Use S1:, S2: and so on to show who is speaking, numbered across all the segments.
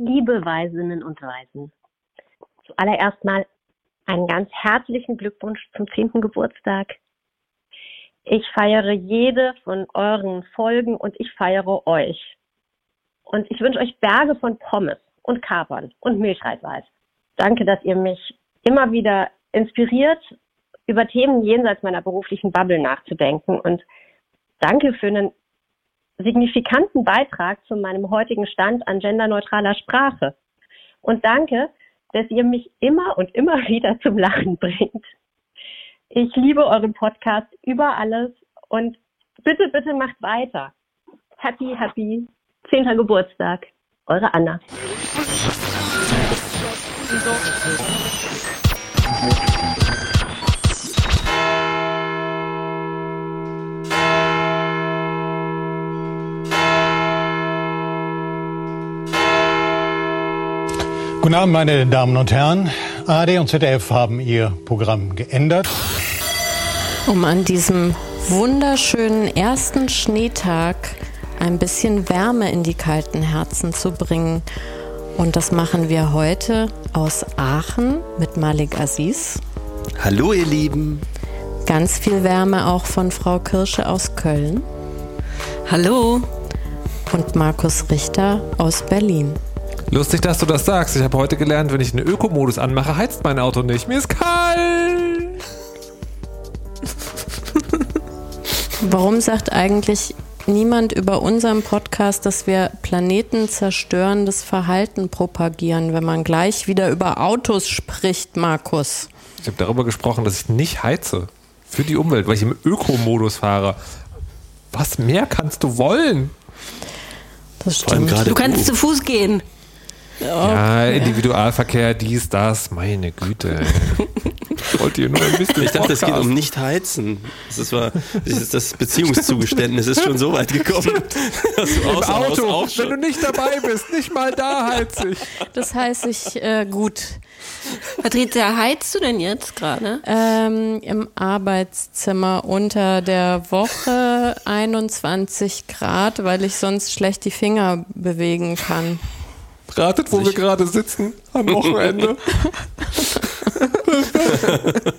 S1: Liebe Weisinnen und Weisen, zuallererst mal einen ganz herzlichen Glückwunsch zum 10. Geburtstag. Ich feiere jede von euren Folgen und ich feiere euch. Und ich wünsche euch Berge von Pommes und Kapern und Milchreisweiß. Danke, dass ihr mich immer wieder inspiriert, über Themen jenseits meiner beruflichen Bubble nachzudenken. Und danke für einen signifikanten Beitrag zu meinem heutigen Stand an genderneutraler Sprache. Und danke, dass ihr mich immer und immer wieder zum Lachen bringt. Ich liebe euren Podcast über alles und bitte, bitte macht weiter. Happy, happy 10. Geburtstag. Eure Anna.
S2: Guten Abend, meine Damen und Herren. ARD und ZDF haben ihr Programm geändert.
S3: Um an diesem wunderschönen ersten Schneetag ein bisschen Wärme in die kalten Herzen zu bringen. Und das machen wir heute aus Aachen mit Malik Aziz.
S4: Hallo ihr Lieben.
S3: Ganz viel Wärme auch von Frau Kirsche aus Köln.
S5: Hallo.
S3: Und Markus Richter aus Berlin.
S6: Lustig, dass du das sagst. Ich habe heute gelernt, wenn ich den Ökomodus anmache, heizt mein Auto nicht. Mir ist kalt.
S3: Warum sagt eigentlich niemand über unseren Podcast, dass wir planetenzerstörendes Verhalten propagieren, wenn man gleich wieder über Autos spricht, Markus?
S6: Ich habe darüber gesprochen, dass ich nicht heize. Für die Umwelt, weil ich im Ökomodus fahre. Was mehr kannst du wollen?
S3: Das stimmt.
S5: Du kannst zu Fuß gehen.
S6: Ja, Individualverkehr, dies, das, meine Güte. Ich wollte hier nur ein bisschen.
S4: Ich dachte, es geht um nicht heizen. Das ist, war, das, ist das Beziehungszugeständnis ist schon so weit gekommen.
S6: Dass du Im Auto, wenn du nicht dabei bist, nicht mal da heiz ich.
S3: Das heißt ich äh, gut.
S5: Patricia, heizt du denn jetzt gerade?
S3: Ähm, Im Arbeitszimmer unter der Woche 21 Grad, weil ich sonst schlecht die Finger bewegen kann.
S6: Ratet, wo wir gerade sitzen am Wochenende.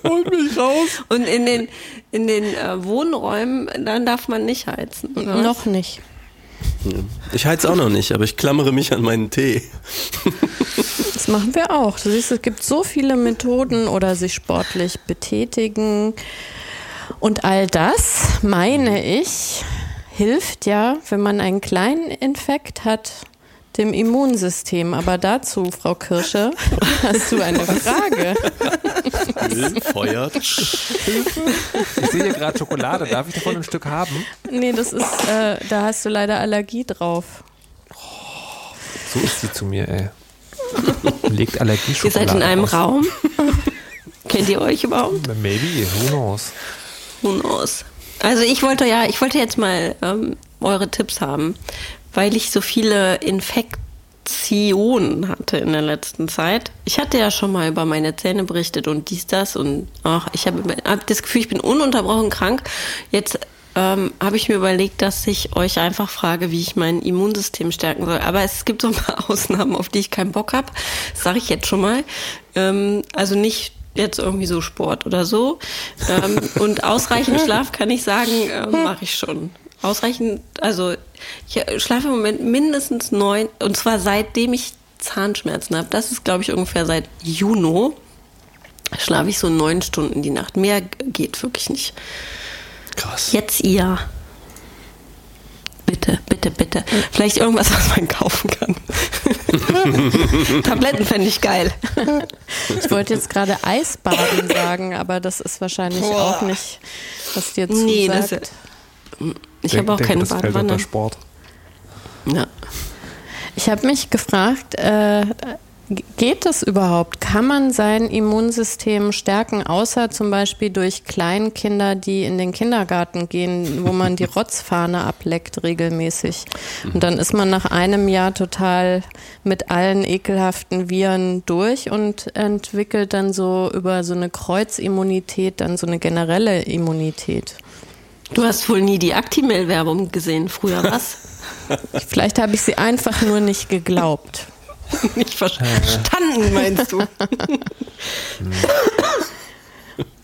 S6: Holt mich raus.
S5: Und in den, in den äh, Wohnräumen, dann darf man nicht heizen. Oder?
S3: Noch nicht.
S4: Ich heiz auch noch nicht, aber ich klammere mich an meinen Tee.
S3: Das machen wir auch. Du siehst, es gibt so viele Methoden oder sich sportlich betätigen. Und all das, meine ich, hilft ja, wenn man einen kleinen Infekt hat, dem Immunsystem. Aber dazu, Frau Kirsche, hast du eine Frage.
S4: Feuert.
S6: Ich sehe hier gerade Schokolade. Darf ich davon ein Stück haben?
S3: Nee, das ist, äh, da hast du leider Allergie drauf.
S6: So ist sie zu mir, ey. Legt Allergie
S5: Ihr seid in einem
S6: aus.
S5: Raum. Kennt ihr euch überhaupt?
S6: Maybe, who knows?
S5: Who knows? Also ich wollte ja, ich wollte jetzt mal ähm, eure Tipps haben, weil ich so viele Infektionen hatte in der letzten Zeit. Ich hatte ja schon mal über meine Zähne berichtet und dies, das und ach, ich habe hab das Gefühl, ich bin ununterbrochen krank. Jetzt ähm, habe ich mir überlegt, dass ich euch einfach frage, wie ich mein Immunsystem stärken soll. Aber es gibt so ein paar Ausnahmen, auf die ich keinen Bock habe. Das sage ich jetzt schon mal. Ähm, also nicht jetzt irgendwie so Sport oder so. Ähm, und ausreichend Schlaf kann ich sagen, äh, mache ich schon. Ausreichend, also ich schlafe im Moment mindestens neun, und zwar seitdem ich Zahnschmerzen habe. Das ist, glaube ich, ungefähr seit Juni. Schlafe ich so neun Stunden die Nacht. Mehr geht wirklich nicht.
S4: Krass.
S5: Jetzt ihr. Bitte, bitte, bitte. Vielleicht irgendwas, was man kaufen kann. Tabletten fände ich geil.
S3: Ich wollte jetzt gerade Eisbaden sagen, aber das ist wahrscheinlich
S5: Boah.
S3: auch nicht, was dir zusagt.
S5: Nee, das, ich habe auch
S6: Denke,
S5: keine
S6: das fällt
S5: Badewanne.
S6: unter Sport.
S5: Ja.
S3: Ich habe mich gefragt, äh, geht das überhaupt? Kann man sein Immunsystem stärken, außer zum Beispiel durch Kleinkinder, die in den Kindergarten gehen, wo man die Rotzfahne ableckt regelmäßig? Und dann ist man nach einem Jahr total mit allen ekelhaften Viren durch und entwickelt dann so über so eine Kreuzimmunität dann so eine generelle Immunität.
S5: Du hast wohl nie die Actimel-Werbung gesehen früher, was?
S3: Vielleicht habe ich sie einfach nur nicht geglaubt.
S5: Nicht verstanden, meinst du?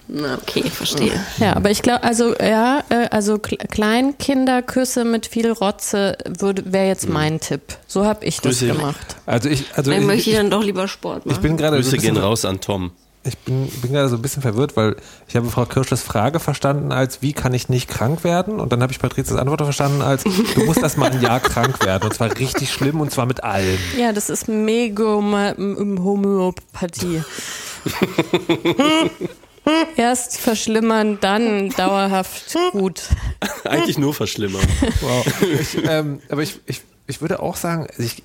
S5: Na, okay, verstehe.
S3: Ja, aber ich glaube, also ja, äh, also Kle- Kleinkinderküsse mit viel Rotze wäre jetzt mein Tipp. So habe ich das
S4: Grüße.
S3: gemacht.
S6: Also ich, also
S5: Dann
S6: ich,
S5: möchte ich
S6: ich,
S5: dann doch lieber Sport machen.
S6: ich bin gerade
S4: Grüße gehen raus an Tom.
S6: Ich bin, bin gerade so ein bisschen verwirrt, weil ich habe Frau Kirschs Frage verstanden als, wie kann ich nicht krank werden? Und dann habe ich Patrizias Antwort verstanden als, du musst erst mal ein Jahr krank werden. Und zwar richtig schlimm und zwar mit allem.
S3: Ja, das ist mega Homöopathie. Erst verschlimmern, dann dauerhaft gut.
S4: Eigentlich nur verschlimmern.
S6: Wow. Ich, ähm, aber ich, ich, ich würde auch sagen, also ich,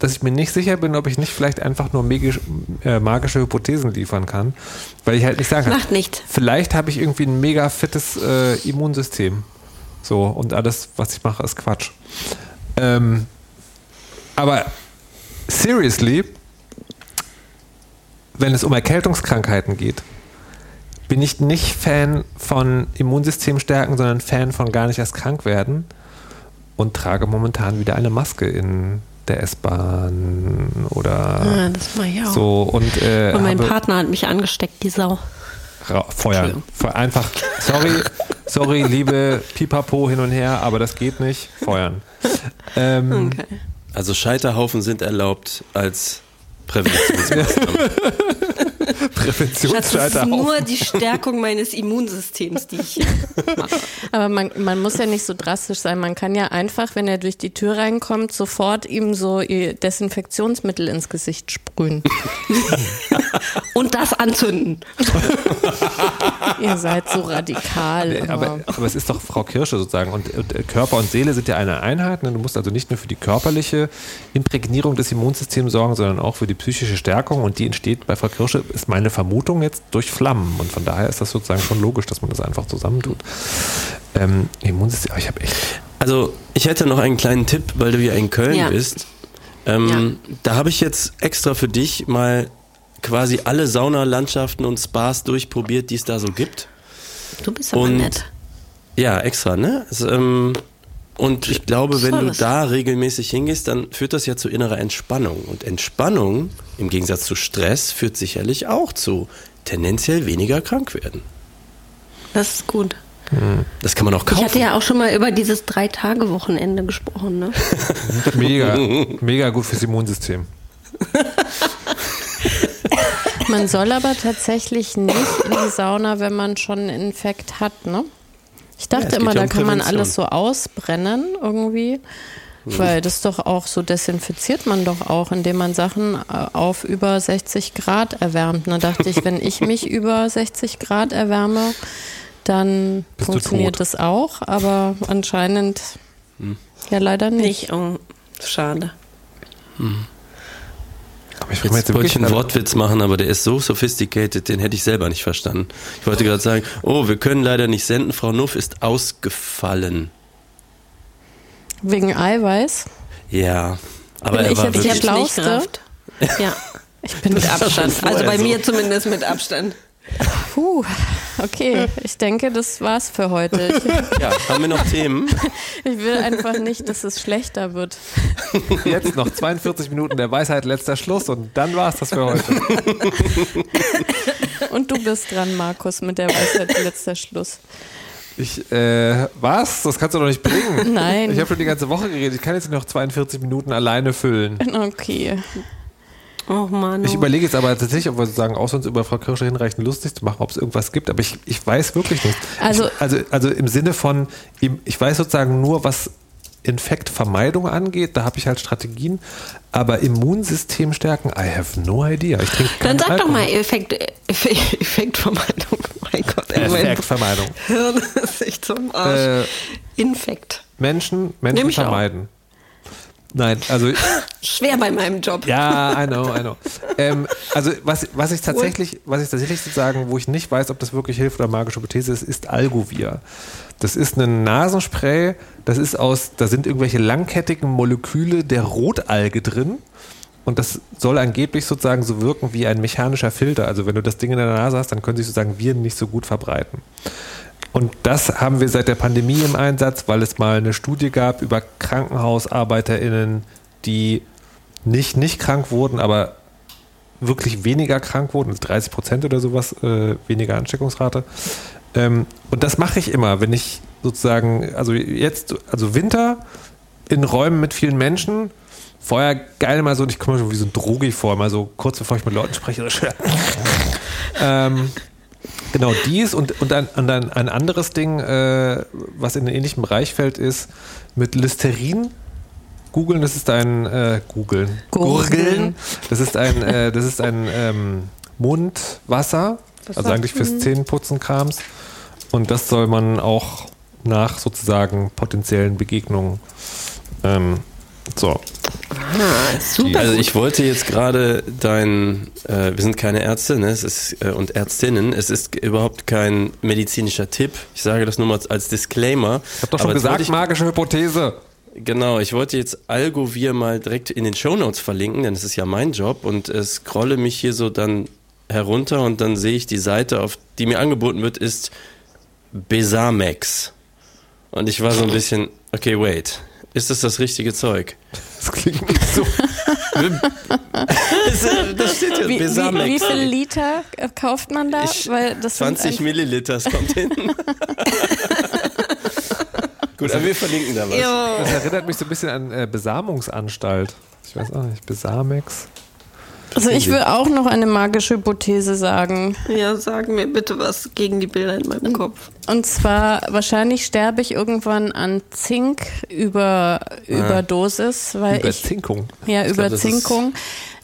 S6: dass ich mir nicht sicher bin, ob ich nicht vielleicht einfach nur magisch, äh, magische Hypothesen liefern kann, weil ich halt nicht sagen kann.
S5: Macht nichts.
S6: Vielleicht habe ich irgendwie ein mega fittes äh, Immunsystem. So, und alles, was ich mache, ist Quatsch. Ähm, aber seriously, wenn es um Erkältungskrankheiten geht, bin ich nicht Fan von Immunsystem stärken, sondern Fan von gar nicht erst krank werden und trage momentan wieder eine Maske in der S-Bahn oder
S5: Ja, das mache ich auch.
S6: so und, äh,
S5: Und mein
S6: habe
S5: Partner hat mich angesteckt, die Sau.
S6: feuern. Fe- Einfach, sorry, sorry, liebe Pipapo hin und her, aber das geht nicht. Feuern. Ähm,
S5: Okay.
S4: Also Scheiterhaufen sind erlaubt als Präventionsmaßnahme.
S5: Das ist nur die Stärkung meines Immunsystems, die ich mache.
S3: Aber man, man muss ja nicht so drastisch sein. Man kann ja einfach, wenn er durch die Tür reinkommt, sofort ihm so ihr Desinfektionsmittel ins Gesicht sprühen.
S5: Und das anzünden.
S3: Ihr seid so radikal. immer.
S6: Aber, aber es ist doch Frau Kirsche sozusagen. Und, und äh, Körper und Seele sind ja eine Einheit. Ne? Du musst also nicht nur für die körperliche Imprägnierung des Immunsystems sorgen, sondern auch für die psychische Stärkung. Und die entsteht bei Frau Kirsche, ist meine Vermutung jetzt, durch Flammen. Und von daher ist das sozusagen schon logisch, dass man das einfach zusammentut. Ähm, Immunsystem, ich habe echt.
S4: Also ich hätte noch einen kleinen Tipp, weil du ja in Köln
S5: Ja.
S4: bist. Ähm, Da habe ich jetzt extra für dich mal quasi alle Saunalandschaften und Spas durchprobiert, die es da so gibt.
S5: Du bist aber
S4: Und-
S5: nett.
S4: Ja, extra, ne? Es, ähm, und ich glaube, wenn du da regelmäßig hingehst, dann führt das ja zu innerer Entspannung. Und Entspannung, im Gegensatz zu Stress, führt sicherlich auch zu tendenziell weniger krank werden.
S5: Das ist gut.
S4: Das kann man auch
S5: Ich
S4: kaufen.
S5: hatte ja auch schon mal über dieses Drei-Tage-Wochenende gesprochen. Ne?
S6: Mega, mega gut fürs Immunsystem.
S3: Man soll aber tatsächlich nicht in die Sauna, wenn man schon einen Infekt hat, ne? Ich dachte
S4: geht
S3: immer,
S4: ja
S3: da
S4: um
S3: kann man
S4: Prävention.
S3: alles so ausbrennen irgendwie. Weil das doch auch so desinfiziert man doch auch, indem man Sachen äh, auf über 60 Grad erwärmt. Da dachte ich, wenn ich mich über 60 Grad erwärme, dann
S6: Bist
S3: funktioniert das auch, aber anscheinend ja leider nicht.
S5: Nicht, oh, schade.
S6: Aber ich
S4: Jetzt
S6: jetzt
S4: wollte ich einen Wortwitz machen, aber der ist so sophisticated, den hätte ich selber nicht verstanden. Ich wollte gerade sagen, oh, wir können leider nicht senden, Frau Nuff ist ausgefallen.
S3: Wegen Eiweiß.
S4: Ja, aber
S3: Bin
S4: er
S3: ich
S4: war
S3: jetzt
S4: wirklich...
S3: Schlauste?
S5: gerafft. Ja,
S3: Ich bin
S5: mit Abstand. Also bei
S4: so.
S5: mir zumindest mit Abstand.
S3: Puh, okay. Ich denke, das war's für heute. Ich,
S4: Ja, haben wir noch Themen?
S3: ich will einfach nicht, dass es schlechter wird.
S6: Jetzt noch 42 Minuten der Weisheit, letzter Schluss und dann war es das für heute.
S3: Und du bist dran, Markus, mit der Weisheit letzter Schluss.
S6: Ich, äh, was? Das kannst du doch nicht bringen.
S3: Nein.
S6: Ich habe schon die ganze Woche geredet. Ich kann jetzt noch 42 Minuten alleine füllen.
S3: Okay.
S5: Oh Mann.
S6: Ich überlege jetzt aber tatsächlich, ob wir sozusagen auch sonst über Frau Kirsche hinreichend lustig zu machen, ob es irgendwas gibt, aber ich, ich weiß wirklich nicht.
S3: Also-
S6: ich, also, also im Sinne von, ich weiß sozusagen nur, was Infektvermeidung angeht, da habe ich halt Strategien, aber Immunsystem stärken, I have no idea. Ich trinke
S5: Dann sag doch
S6: Alkohol.
S5: mal Effekt, Effekt, Effektvermeidung. Mein Gott,
S6: Effektvermeidung.
S5: Hirn ist echt zum Arsch.
S6: Äh,
S5: Infekt.
S6: Menschen, Menschen vermeiden. Nein, also
S5: Schwer bei meinem Job.
S6: Ja, I know, I know. ähm, also was, was ich tatsächlich, was ich tatsächlich sozusagen, wo ich nicht weiß, ob das wirklich hilft oder magische Hypothese ist, ist Algovir. Das ist ein Nasenspray, das ist aus, da sind irgendwelche langkettigen Moleküle der Rotalge drin. Und das soll angeblich sozusagen so wirken wie ein mechanischer Filter. Also wenn du das Ding in der Nase hast, dann können sich sozusagen Viren nicht so gut verbreiten. Und das haben wir seit der Pandemie im Einsatz, weil es mal eine Studie gab über KrankenhausarbeiterInnen, die nicht nicht krank wurden, aber wirklich weniger krank wurden, 30 Prozent oder sowas, äh, weniger Ansteckungsrate. Ähm, und das mache ich immer, wenn ich sozusagen, also jetzt, also Winter in Räumen mit vielen Menschen, vorher geil mal so, und ich komme schon wie so ein Drogi vor, mal so kurz bevor ich mit Leuten spreche, so ähm, Genau, dies und, und, ein, und ein, ein anderes Ding, äh, was in den ähnlichen Bereich fällt, ist mit Listerin googeln. Das ist ein äh, googeln. Gurgeln. Das ist ein, äh, das ist ein ähm, Mundwasser, also eigentlich fürs Zähnenputzen Krams. Und das soll man auch nach sozusagen potenziellen Begegnungen ähm, so.
S4: Ah, super. Also ich wollte jetzt gerade dein, äh, wir sind keine Ärzte ne? es ist, äh, und Ärztinnen, es ist überhaupt kein medizinischer Tipp. Ich sage das nur mal als Disclaimer.
S6: Ich habe doch schon gesagt, ich, magische Hypothese.
S4: Genau, ich wollte jetzt Algovir mal direkt in den Shownotes verlinken, denn es ist ja mein Job und es scrolle mich hier so dann herunter und dann sehe ich die Seite, auf die mir angeboten wird, ist Besamex. Und ich war so ein bisschen, okay, wait, ist das das richtige Zeug?
S6: Das klingt nicht so.
S3: das steht ja wie, Besamex. Wie, wie viel Liter kauft man da?
S4: Ich, Weil das 20 Milliliter, das kommt hin. Gut, aber wir verlinken da was.
S6: Jo. Das erinnert mich so ein bisschen an äh, Besamungsanstalt. Ich weiß auch nicht, Besamex.
S3: Also ich will auch noch eine magische Hypothese sagen.
S5: Ja, sag mir bitte was gegen die Bilder in meinem Kopf.
S3: Und zwar, wahrscheinlich sterbe ich irgendwann an Zink über Überdosis. Weil
S6: Überzinkung.
S3: Ich, ja, ich Überzinkung.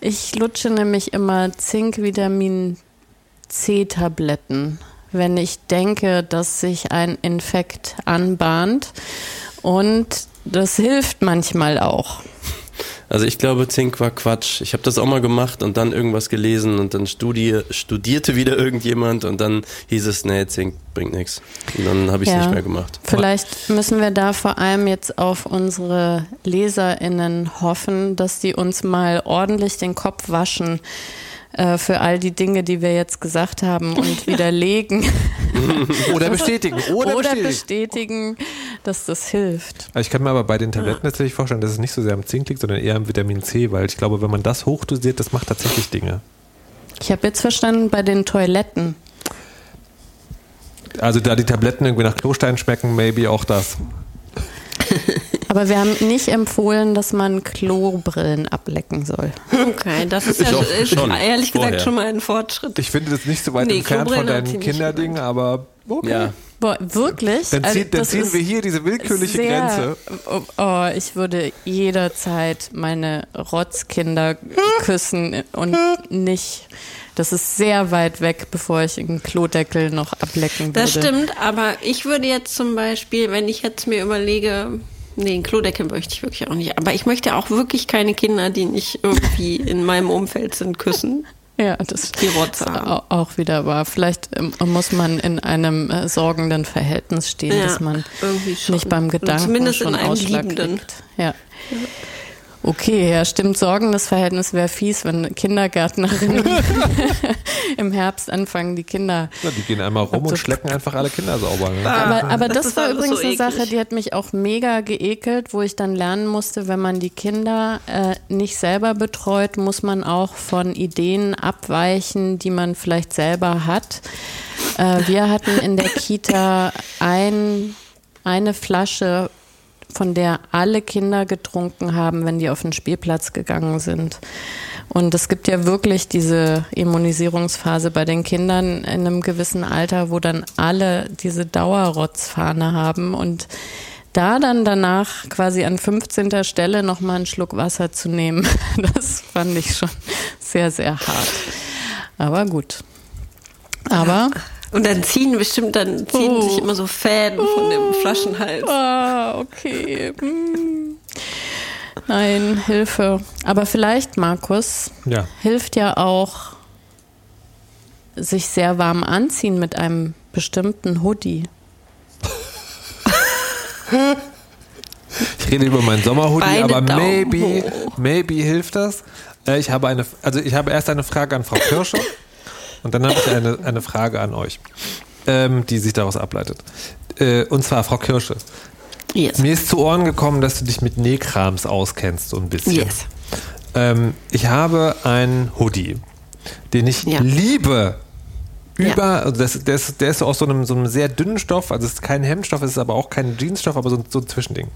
S3: Ich lutsche nämlich immer Zink-Vitamin C-Tabletten, wenn ich denke, dass sich ein Infekt anbahnt. Und das hilft manchmal auch.
S4: Also ich glaube, Zink war Quatsch. Ich habe das auch mal gemacht und dann irgendwas gelesen und dann studi studierte wieder irgendjemand und dann hieß es, nee, Zink bringt nichts. Und dann habe ich es ja, nicht mehr gemacht.
S3: Vielleicht müssen wir da vor allem jetzt auf unsere LeserInnen hoffen, dass die uns mal ordentlich den Kopf waschen äh, für all die Dinge, die wir jetzt gesagt haben und widerlegen.
S6: Oder bestätigen.
S3: Oder, Oder bestätigen. bestätigen. dass das hilft.
S6: Also ich kann mir aber bei den Tabletten tatsächlich vorstellen, dass es nicht so sehr am Zink liegt, sondern eher am Vitamin C, weil ich glaube, wenn man das hochdosiert, das macht tatsächlich Dinge.
S3: Ich habe jetzt verstanden, bei den Toiletten.
S6: Also da die Tabletten irgendwie nach Klostein schmecken, maybe auch das.
S3: Aber wir haben nicht empfohlen, dass man Klobrillen ablecken soll.
S5: Okay, das ist, ja, ist ehrlich vorher. gesagt schon mal ein Fortschritt.
S6: Ich finde das nicht so weit nee, entfernt von deinem Kinderding, aber okay. Ja.
S3: Boah, wirklich?
S6: Dann, zieh, also, dann ziehen wir hier diese willkürliche sehr, Grenze.
S3: Oh, oh, ich würde jederzeit meine Rotzkinder küssen und nicht. Das ist sehr weit weg, bevor ich einen Klodeckel noch ablecken würde.
S5: Das stimmt, aber ich würde jetzt zum Beispiel, wenn ich jetzt mir überlege, Nee, einen Klodeckel möchte ich wirklich auch nicht. Aber ich möchte auch wirklich keine Kinder, die nicht irgendwie in meinem Umfeld sind, küssen.
S3: Ja, das die Rotze auch wieder wahr. Vielleicht ähm, muss man in einem äh, sorgenden Verhältnis stehen, ja, dass man nicht beim Gedanken Zumindest schon in einem Ausschlag liebenden. kriegt. Ja. ja. Okay, ja, stimmt. Sorgendes Verhältnis wäre fies, wenn Kindergärtnerinnen im Herbst anfangen, die Kinder.
S6: Ja, die gehen einmal rum und schlecken einfach alle Kinder sauber. Ne?
S3: Aber, aber das, das war übrigens so eine Sache, die hat mich auch mega geekelt, wo ich dann lernen musste, wenn man die Kinder äh, nicht selber betreut, muss man auch von Ideen abweichen, die man vielleicht selber hat. Äh, wir hatten in der Kita ein, eine Flasche von der alle Kinder getrunken haben, wenn die auf den Spielplatz gegangen sind. Und es gibt ja wirklich diese Immunisierungsphase bei den Kindern in einem gewissen Alter, wo dann alle diese Dauerrotzfahne haben und da dann danach quasi an 15. Stelle nochmal einen Schluck Wasser zu nehmen, das fand ich schon sehr, sehr hart. Aber gut. Aber
S5: und dann ziehen bestimmt, dann ziehen oh. sich immer so Fäden oh. von dem oh. Flaschenhals.
S3: Ah, okay. Hm. Nein, Hilfe. Aber vielleicht, Markus,
S6: ja.
S3: hilft ja auch sich sehr warm anziehen mit einem bestimmten Hoodie.
S6: Ich rede über meinen Sommerhoodie, aber maybe, maybe hilft das. Äh, ich habe eine, also ich habe erst eine Frage an Frau Kirscher. Und dann habe ich eine, eine Frage an euch, ähm, die sich daraus ableitet. Äh, und zwar, Frau Kirsche. Yes. Mir ist zu Ohren gekommen, dass du dich mit Nähkrams auskennst, so ein bisschen.
S5: Yes.
S6: Ähm, ich habe einen Hoodie, den ich
S5: Ja.
S6: liebe. Über, also das, der, ist, der ist aus so einem, so einem sehr dünnen Stoff, also es ist kein Hemdstoff, es ist aber auch kein Jeansstoff, aber so, ein- so ein Zwischending.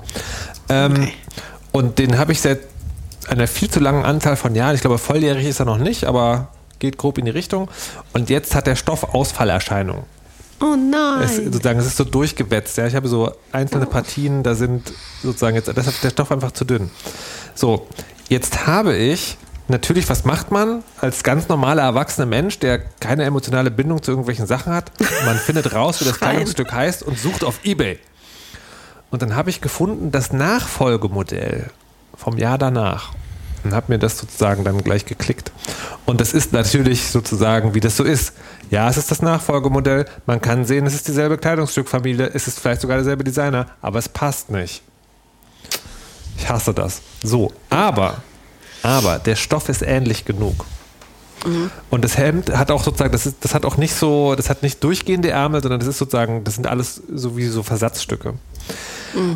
S6: Ähm, Und den habe ich seit einer viel zu langen Anzahl von Jahren, ich glaube volljährig ist er noch nicht, aber geht grob in die Richtung. Und jetzt hat der Stoff Ausfallerscheinungen.
S5: Oh nein.
S6: Es, sozusagen, es ist so durchgewetzt. Ja. Ich habe so einzelne Partien, da sind sozusagen jetzt, deshalb ist der Stoff einfach zu dünn. So, jetzt habe ich natürlich, was macht man als ganz normaler erwachsener Mensch, der keine emotionale Bindung zu irgendwelchen Sachen hat? Man findet raus, wie das. Kleidungsstück heißt und sucht auf Ebay. Und dann habe ich gefunden, das Nachfolgemodell vom Jahr danach. Und habe mir das sozusagen dann gleich geklickt. Und das ist natürlich sozusagen, wie das so ist. Ja, es ist das Nachfolgemodell. Man kann sehen, es ist dieselbe Kleidungsstückfamilie. Es ist vielleicht sogar derselbe Designer. Aber es passt nicht. Ich hasse das. So, aber, aber der Stoff ist ähnlich genug. Und das Hemd hat auch sozusagen, das, ist, das hat auch nicht so, das hat nicht durchgehende Ärmel, sondern das ist sozusagen, das sind alles so wie so Versatzstücke.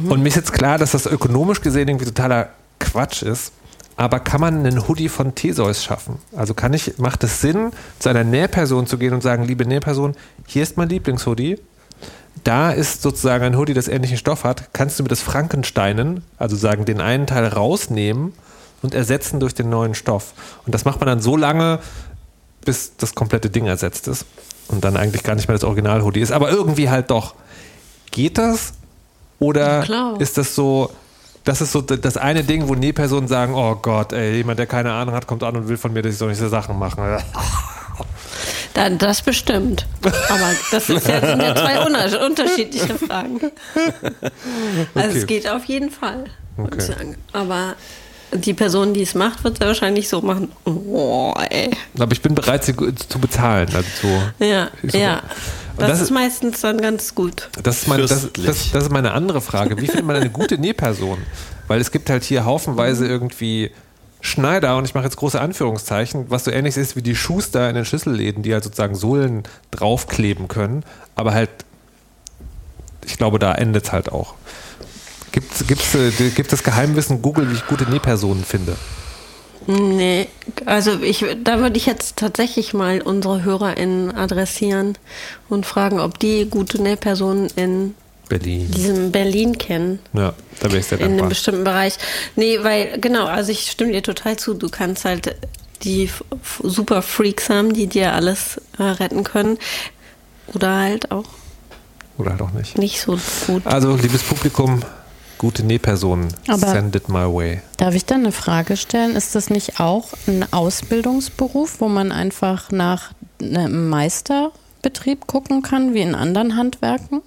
S6: Und mir ist jetzt klar, dass das ökonomisch gesehen irgendwie totaler Quatsch ist. Aber kann man einen Hoodie von Theseus schaffen? Also kann ich, macht es Sinn, zu einer Nähperson zu gehen und sagen, liebe Nähperson, hier ist mein Lieblingshoodie. Da ist sozusagen ein Hoodie, das ähnlichen Stoff hat. Kannst du mir das Frankensteinen, also sagen, den einen Teil rausnehmen und ersetzen durch den neuen Stoff? Und das macht man dann so lange, bis das komplette Ding ersetzt ist. Und dann eigentlich gar nicht mehr das Original-Hoodie ist. Aber irgendwie halt doch. Geht das? Oder
S5: klar.
S6: ist das so, das ist so das eine Ding, wo Nähpersonen sagen, oh Gott, ey, jemand, der keine Ahnung hat, kommt an und will von mir, dass ich solche Sachen mache.
S5: Da, das bestimmt. Aber das ja, sind ja zwei unterschiedliche Fragen. Also
S6: Okay.
S5: es geht auf jeden Fall, würde ich
S6: Okay.
S5: sagen. Aber die Person, die es macht, wird es wahrscheinlich so machen. Oh, ey.
S6: Aber ich bin bereit, sie zu bezahlen. Also so.
S5: Ja,
S6: So.
S5: ja.
S6: Und
S5: Das,
S6: das
S5: ist
S6: ist-
S5: meistens dann ganz gut.
S6: Das ist, meine, das, das, das ist meine andere Frage. Wie findet man eine gute Nähperson? Weil es gibt halt hier haufenweise irgendwie Schneider, und ich mache jetzt große Anführungszeichen, was so ähnlich ist wie die Schuster in den Schlüsselläden, die halt sozusagen Sohlen draufkleben können. Aber halt, ich glaube, da endet es halt auch. Gibt es gibt's, äh, gibt das Geheimwissen Google, wie ich gute Nähpersonen finde?
S5: Nee, also ich, da würde ich jetzt tatsächlich mal unsere HörerInnen adressieren und fragen, ob die gute Nähpersonen in
S6: Berlin.
S5: diesem Berlin kennen.
S6: Ja, da wäre ich sehr
S5: in einem
S6: dankbar.
S5: bestimmten Bereich. Nee, weil, genau, also ich stimme dir total zu. Du kannst halt die super Freaks haben, die dir alles äh, retten können. Oder halt auch
S6: Oder halt auch nicht.
S5: nicht so gut.
S6: Also, liebes Publikum, gute Nähpersonen,
S3: Aber-
S6: send it my way.
S3: Darf ich dann eine Frage stellen? Ist das nicht auch ein Ausbildungsberuf, wo man einfach nach einem Meisterbetrieb gucken kann, wie in anderen Handwerken?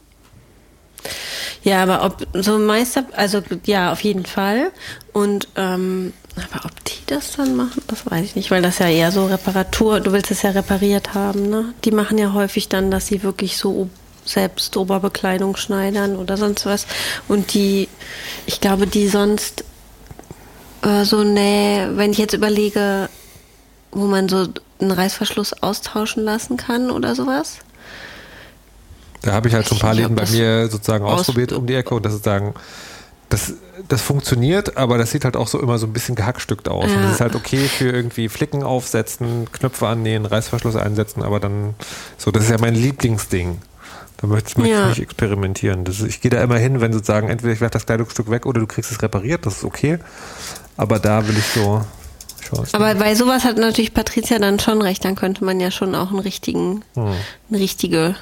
S5: Ja, aber ob so Meister, also ja, auf jeden Fall. Und ähm, aber ob die das dann machen, das weiß ich nicht, weil das ja eher so Reparatur, du willst es ja repariert haben, ne? Die machen ja häufig dann, dass sie wirklich so selbst Oberbekleidung schneidern oder sonst was. Und die, ich glaube, die sonst äh, so ne, wenn ich jetzt überlege, wo man so einen Reißverschluss austauschen lassen kann oder sowas.
S6: Da habe ich halt schon ein paar Läden bei mir sozusagen
S5: aus-
S6: ausprobiert um die Ecke und das ist sagen, das, das funktioniert, aber das sieht halt auch so immer so ein bisschen gehackstückt aus. Und
S5: Ja.
S6: das ist halt okay für irgendwie Flicken aufsetzen, Knöpfe annähen, Reißverschluss einsetzen, aber dann so, das ist ja mein Lieblingsding. Da möchte ich,
S5: Ja.
S6: ich nicht experimentieren. Das ist, ich gehe da immer hin, wenn sozusagen entweder ich werfe das Kleidungsstück weg oder du kriegst es repariert, das ist okay. Aber da will ich so. Ich
S5: Aber bei sowas hat natürlich Patricia dann schon recht, dann könnte man ja schon auch einen richtigen,
S6: Hm.
S5: eine richtige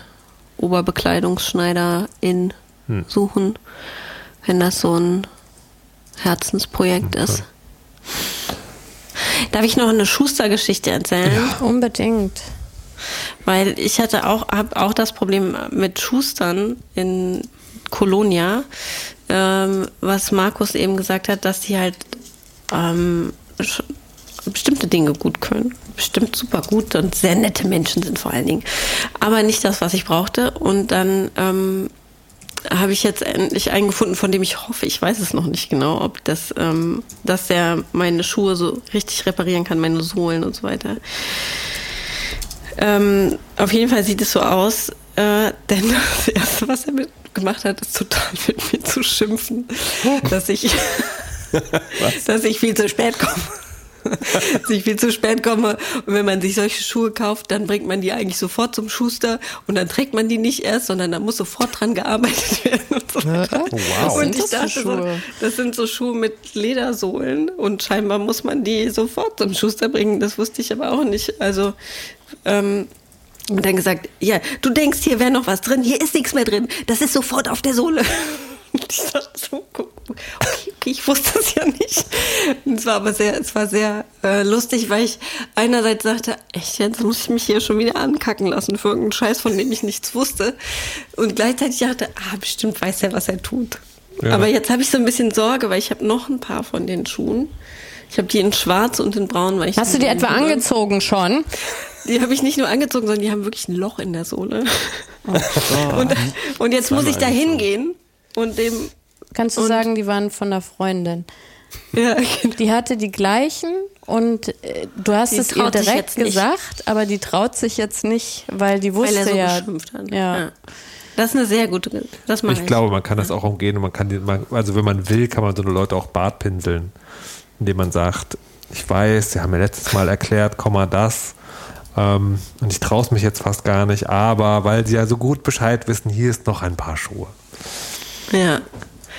S5: Oberbekleidungsschneiderin
S6: Hm.
S5: suchen, wenn das so ein Herzensprojekt ist. Darf ich noch eine Schuster-Geschichte erzählen?
S3: Unbedingt.
S5: Weil ich hatte auch, habe auch das Problem mit Schustern in Kolonia, ähm, was Markus eben gesagt hat, dass die halt ähm, bestimmte Dinge gut können. Bestimmt super gut und sehr nette Menschen sind vor allen Dingen. Aber nicht das, was ich brauchte. Und dann ähm, habe ich jetzt endlich einen gefunden, von dem ich hoffe, ich weiß es noch nicht genau, ob das, ähm, dass der meine Schuhe so richtig reparieren kann, meine Sohlen und so weiter. Ähm, auf jeden Fall sieht es so aus, äh, denn das Erste, was er mit gemacht hat, ist total mit mir zu schimpfen, dass ich, dass ich viel zu spät komme. dass ich viel zu spät komme. Und wenn man sich solche Schuhe kauft, dann bringt man die eigentlich sofort zum Schuster und dann trägt man die nicht erst, sondern da muss sofort dran gearbeitet werden. Und, so.
S6: Wow.
S5: und ich dachte, so, das sind so Schuhe mit Ledersohlen und scheinbar muss man die sofort zum Schuster bringen. Das wusste ich aber auch nicht. Also ähm, und dann gesagt, ja, du denkst, hier wäre noch was drin, hier ist nichts mehr drin, das ist sofort auf der Sohle. Und ich dachte so, okay, okay, ich wusste es ja nicht. Und es war aber sehr, es war sehr äh, lustig, weil ich einerseits sagte, echt, jetzt muss ich mich hier schon wieder ankacken lassen für irgendeinen Scheiß, von dem ich nichts wusste. Und gleichzeitig dachte, ah, bestimmt weiß er, was er tut.
S6: Ja.
S5: Aber jetzt habe ich so ein bisschen Sorge, weil ich habe noch ein paar von den Schuhen. Ich habe die in schwarz und in braun. Weil ich
S3: Hast du die etwa angezogen schon?
S5: die habe ich nicht nur angezogen, sondern die haben wirklich ein Loch in der Sohle. und, und jetzt muss ich da hingehen und dem.
S3: Kannst du
S5: Und-
S3: sagen, die waren von der Freundin.
S5: Ja,
S3: Die hatte die gleichen und äh, du hast
S5: Die
S3: es ihr direkt
S5: jetzt nicht.
S3: gesagt, aber die traut sich jetzt nicht, weil die
S5: weil
S3: wusste
S5: er so
S3: ja.
S5: geschimpft hat.
S3: Ja.
S5: Das ist eine sehr gute. Das ich.
S6: Ich glaube, man kann das auch umgehen und man kann, die, man, also wenn man will, kann man so eine Leute auch bartpinseln, indem man sagt, ich weiß, Sie haben mir letztes Mal erklärt, komm mal das. Ähm, und ich traue es mich jetzt fast gar nicht, aber weil Sie ja so gut Bescheid wissen, hier ist noch ein paar Schuhe.
S5: Ja.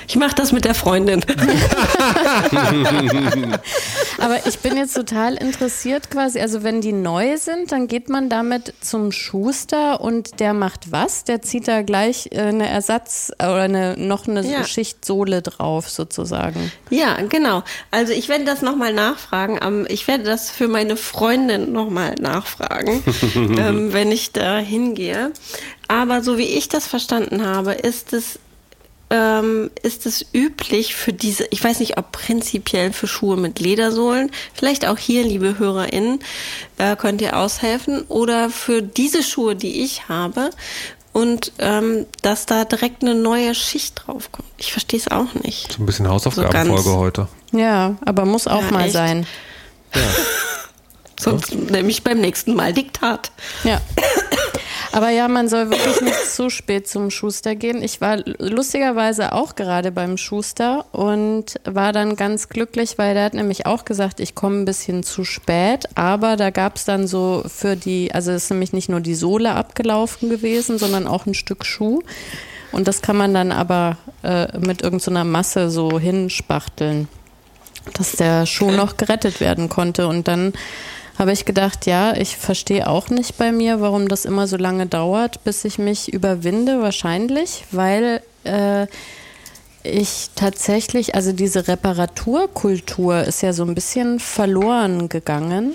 S5: Ich mache das mit der Freundin.
S3: Aber ich bin jetzt total interessiert quasi. Also wenn die neu sind, dann geht man damit zum Schuster und der macht was? Der zieht da gleich äh, eine Ersatz oder eine, noch eine
S5: Ja.
S3: Schicht Sohle drauf sozusagen.
S5: Ja, genau. Also ich werde das nochmal nachfragen. Am- Ich werde das für meine Freundin nochmal nachfragen, ähm, wenn ich da hingehe. Aber so wie ich das verstanden habe, ist es ähm, ist es üblich für diese, ich weiß nicht, ob prinzipiell für Schuhe mit Ledersohlen, vielleicht auch hier, liebe HörerInnen, äh, könnt ihr aushelfen, oder für diese Schuhe, die ich habe, und ähm, dass da direkt eine neue Schicht draufkommt. Ich verstehe es auch nicht.
S6: So ein bisschen Hausaufgabenfolge
S5: ganz-
S6: heute.
S3: Ja, aber muss auch
S5: Ja,
S3: mal
S5: echt?
S3: sein.
S5: Sonst nämlich beim nächsten Mal Diktat.
S3: Ja. Aber ja, man soll wirklich nicht zu spät zum Schuster gehen. Ich war lustigerweise auch gerade beim Schuster und war dann ganz glücklich, weil der hat nämlich auch gesagt, ich komme ein bisschen zu spät. Aber da gab es dann so für die, also es ist nämlich nicht nur die Sohle abgelaufen gewesen, sondern auch ein Stück Schuh. Und das kann man dann aber äh, mit irgendeiner Masse so hinspachteln, dass der Schuh noch gerettet werden konnte. Und dann habe ich gedacht, ja, ich verstehe auch nicht bei mir, warum das immer so lange dauert, bis ich mich überwinde, wahrscheinlich, weil äh, ich tatsächlich, also diese Reparaturkultur ist ja so ein bisschen verloren gegangen.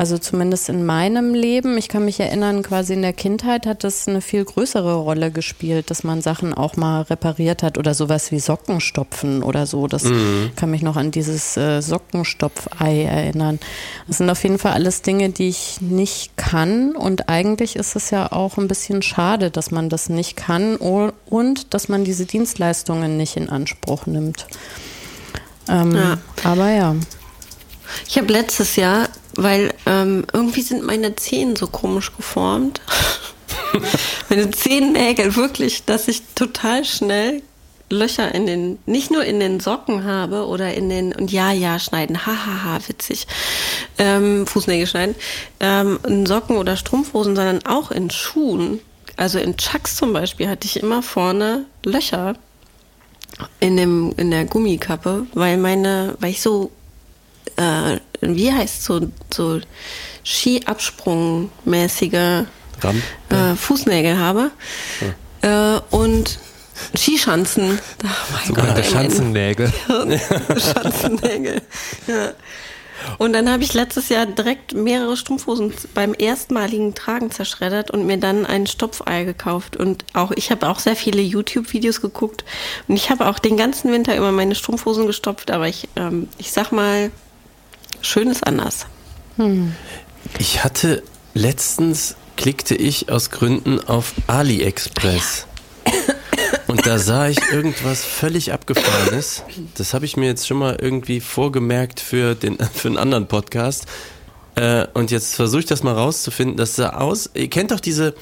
S3: Also zumindest in meinem Leben. Ich kann mich erinnern, quasi in der Kindheit hat das eine viel größere Rolle gespielt, dass man Sachen auch mal repariert hat oder sowas wie Sockenstopfen oder so. Das kann mich noch an dieses äh, Sockenstopfei erinnern. Das sind auf jeden Fall alles Dinge, die ich nicht kann. Und eigentlich ist es ja auch ein bisschen schade, dass man das nicht kann und dass man diese Dienstleistungen nicht in Anspruch nimmt. Ähm,
S5: Ja.
S3: Aber ja.
S5: Ich habe letztes Jahr, weil ähm, irgendwie sind meine Zehen so komisch geformt. meine Zehennägel wirklich, dass ich total schnell Löcher in den, nicht nur in den Socken habe oder in den, und ja, ja, schneiden, hahaha, witzig, ähm, Fußnägel schneiden, ähm, in Socken oder Strumpfhosen, sondern auch in Schuhen. Also in Chucks zum Beispiel hatte ich immer vorne Löcher in dem, in der Gummikappe, weil meine, weil ich äh, wie heißt so, so Skiabsprungmäßige
S4: Ram.
S5: äh, Fußnägel habe. Äh, und Skischanzen. Oh mein
S6: Sogenannte Schanzennägel.
S5: Schanzennägel. Ja. Und dann habe ich letztes Jahr direkt mehrere Strumpfhosen beim erstmaligen Tragen zerschreddert und mir dann ein Stopfei gekauft. Und auch ich habe auch sehr viele YouTube-Videos geguckt und ich habe auch den ganzen Winter über meine Strumpfhosen gestopft. Aber ich, ähm, ich sag mal, schön ist anders.
S4: Ich hatte letztens klickte ich aus Gründen auf AliExpress. Und da sah ich irgendwas völlig abgefahrenes. Das habe ich mir jetzt schon mal irgendwie vorgemerkt für, den, für einen anderen Podcast. Äh, und jetzt versuche ich das mal rauszufinden. Das sah aus. Ihr kennt doch diese.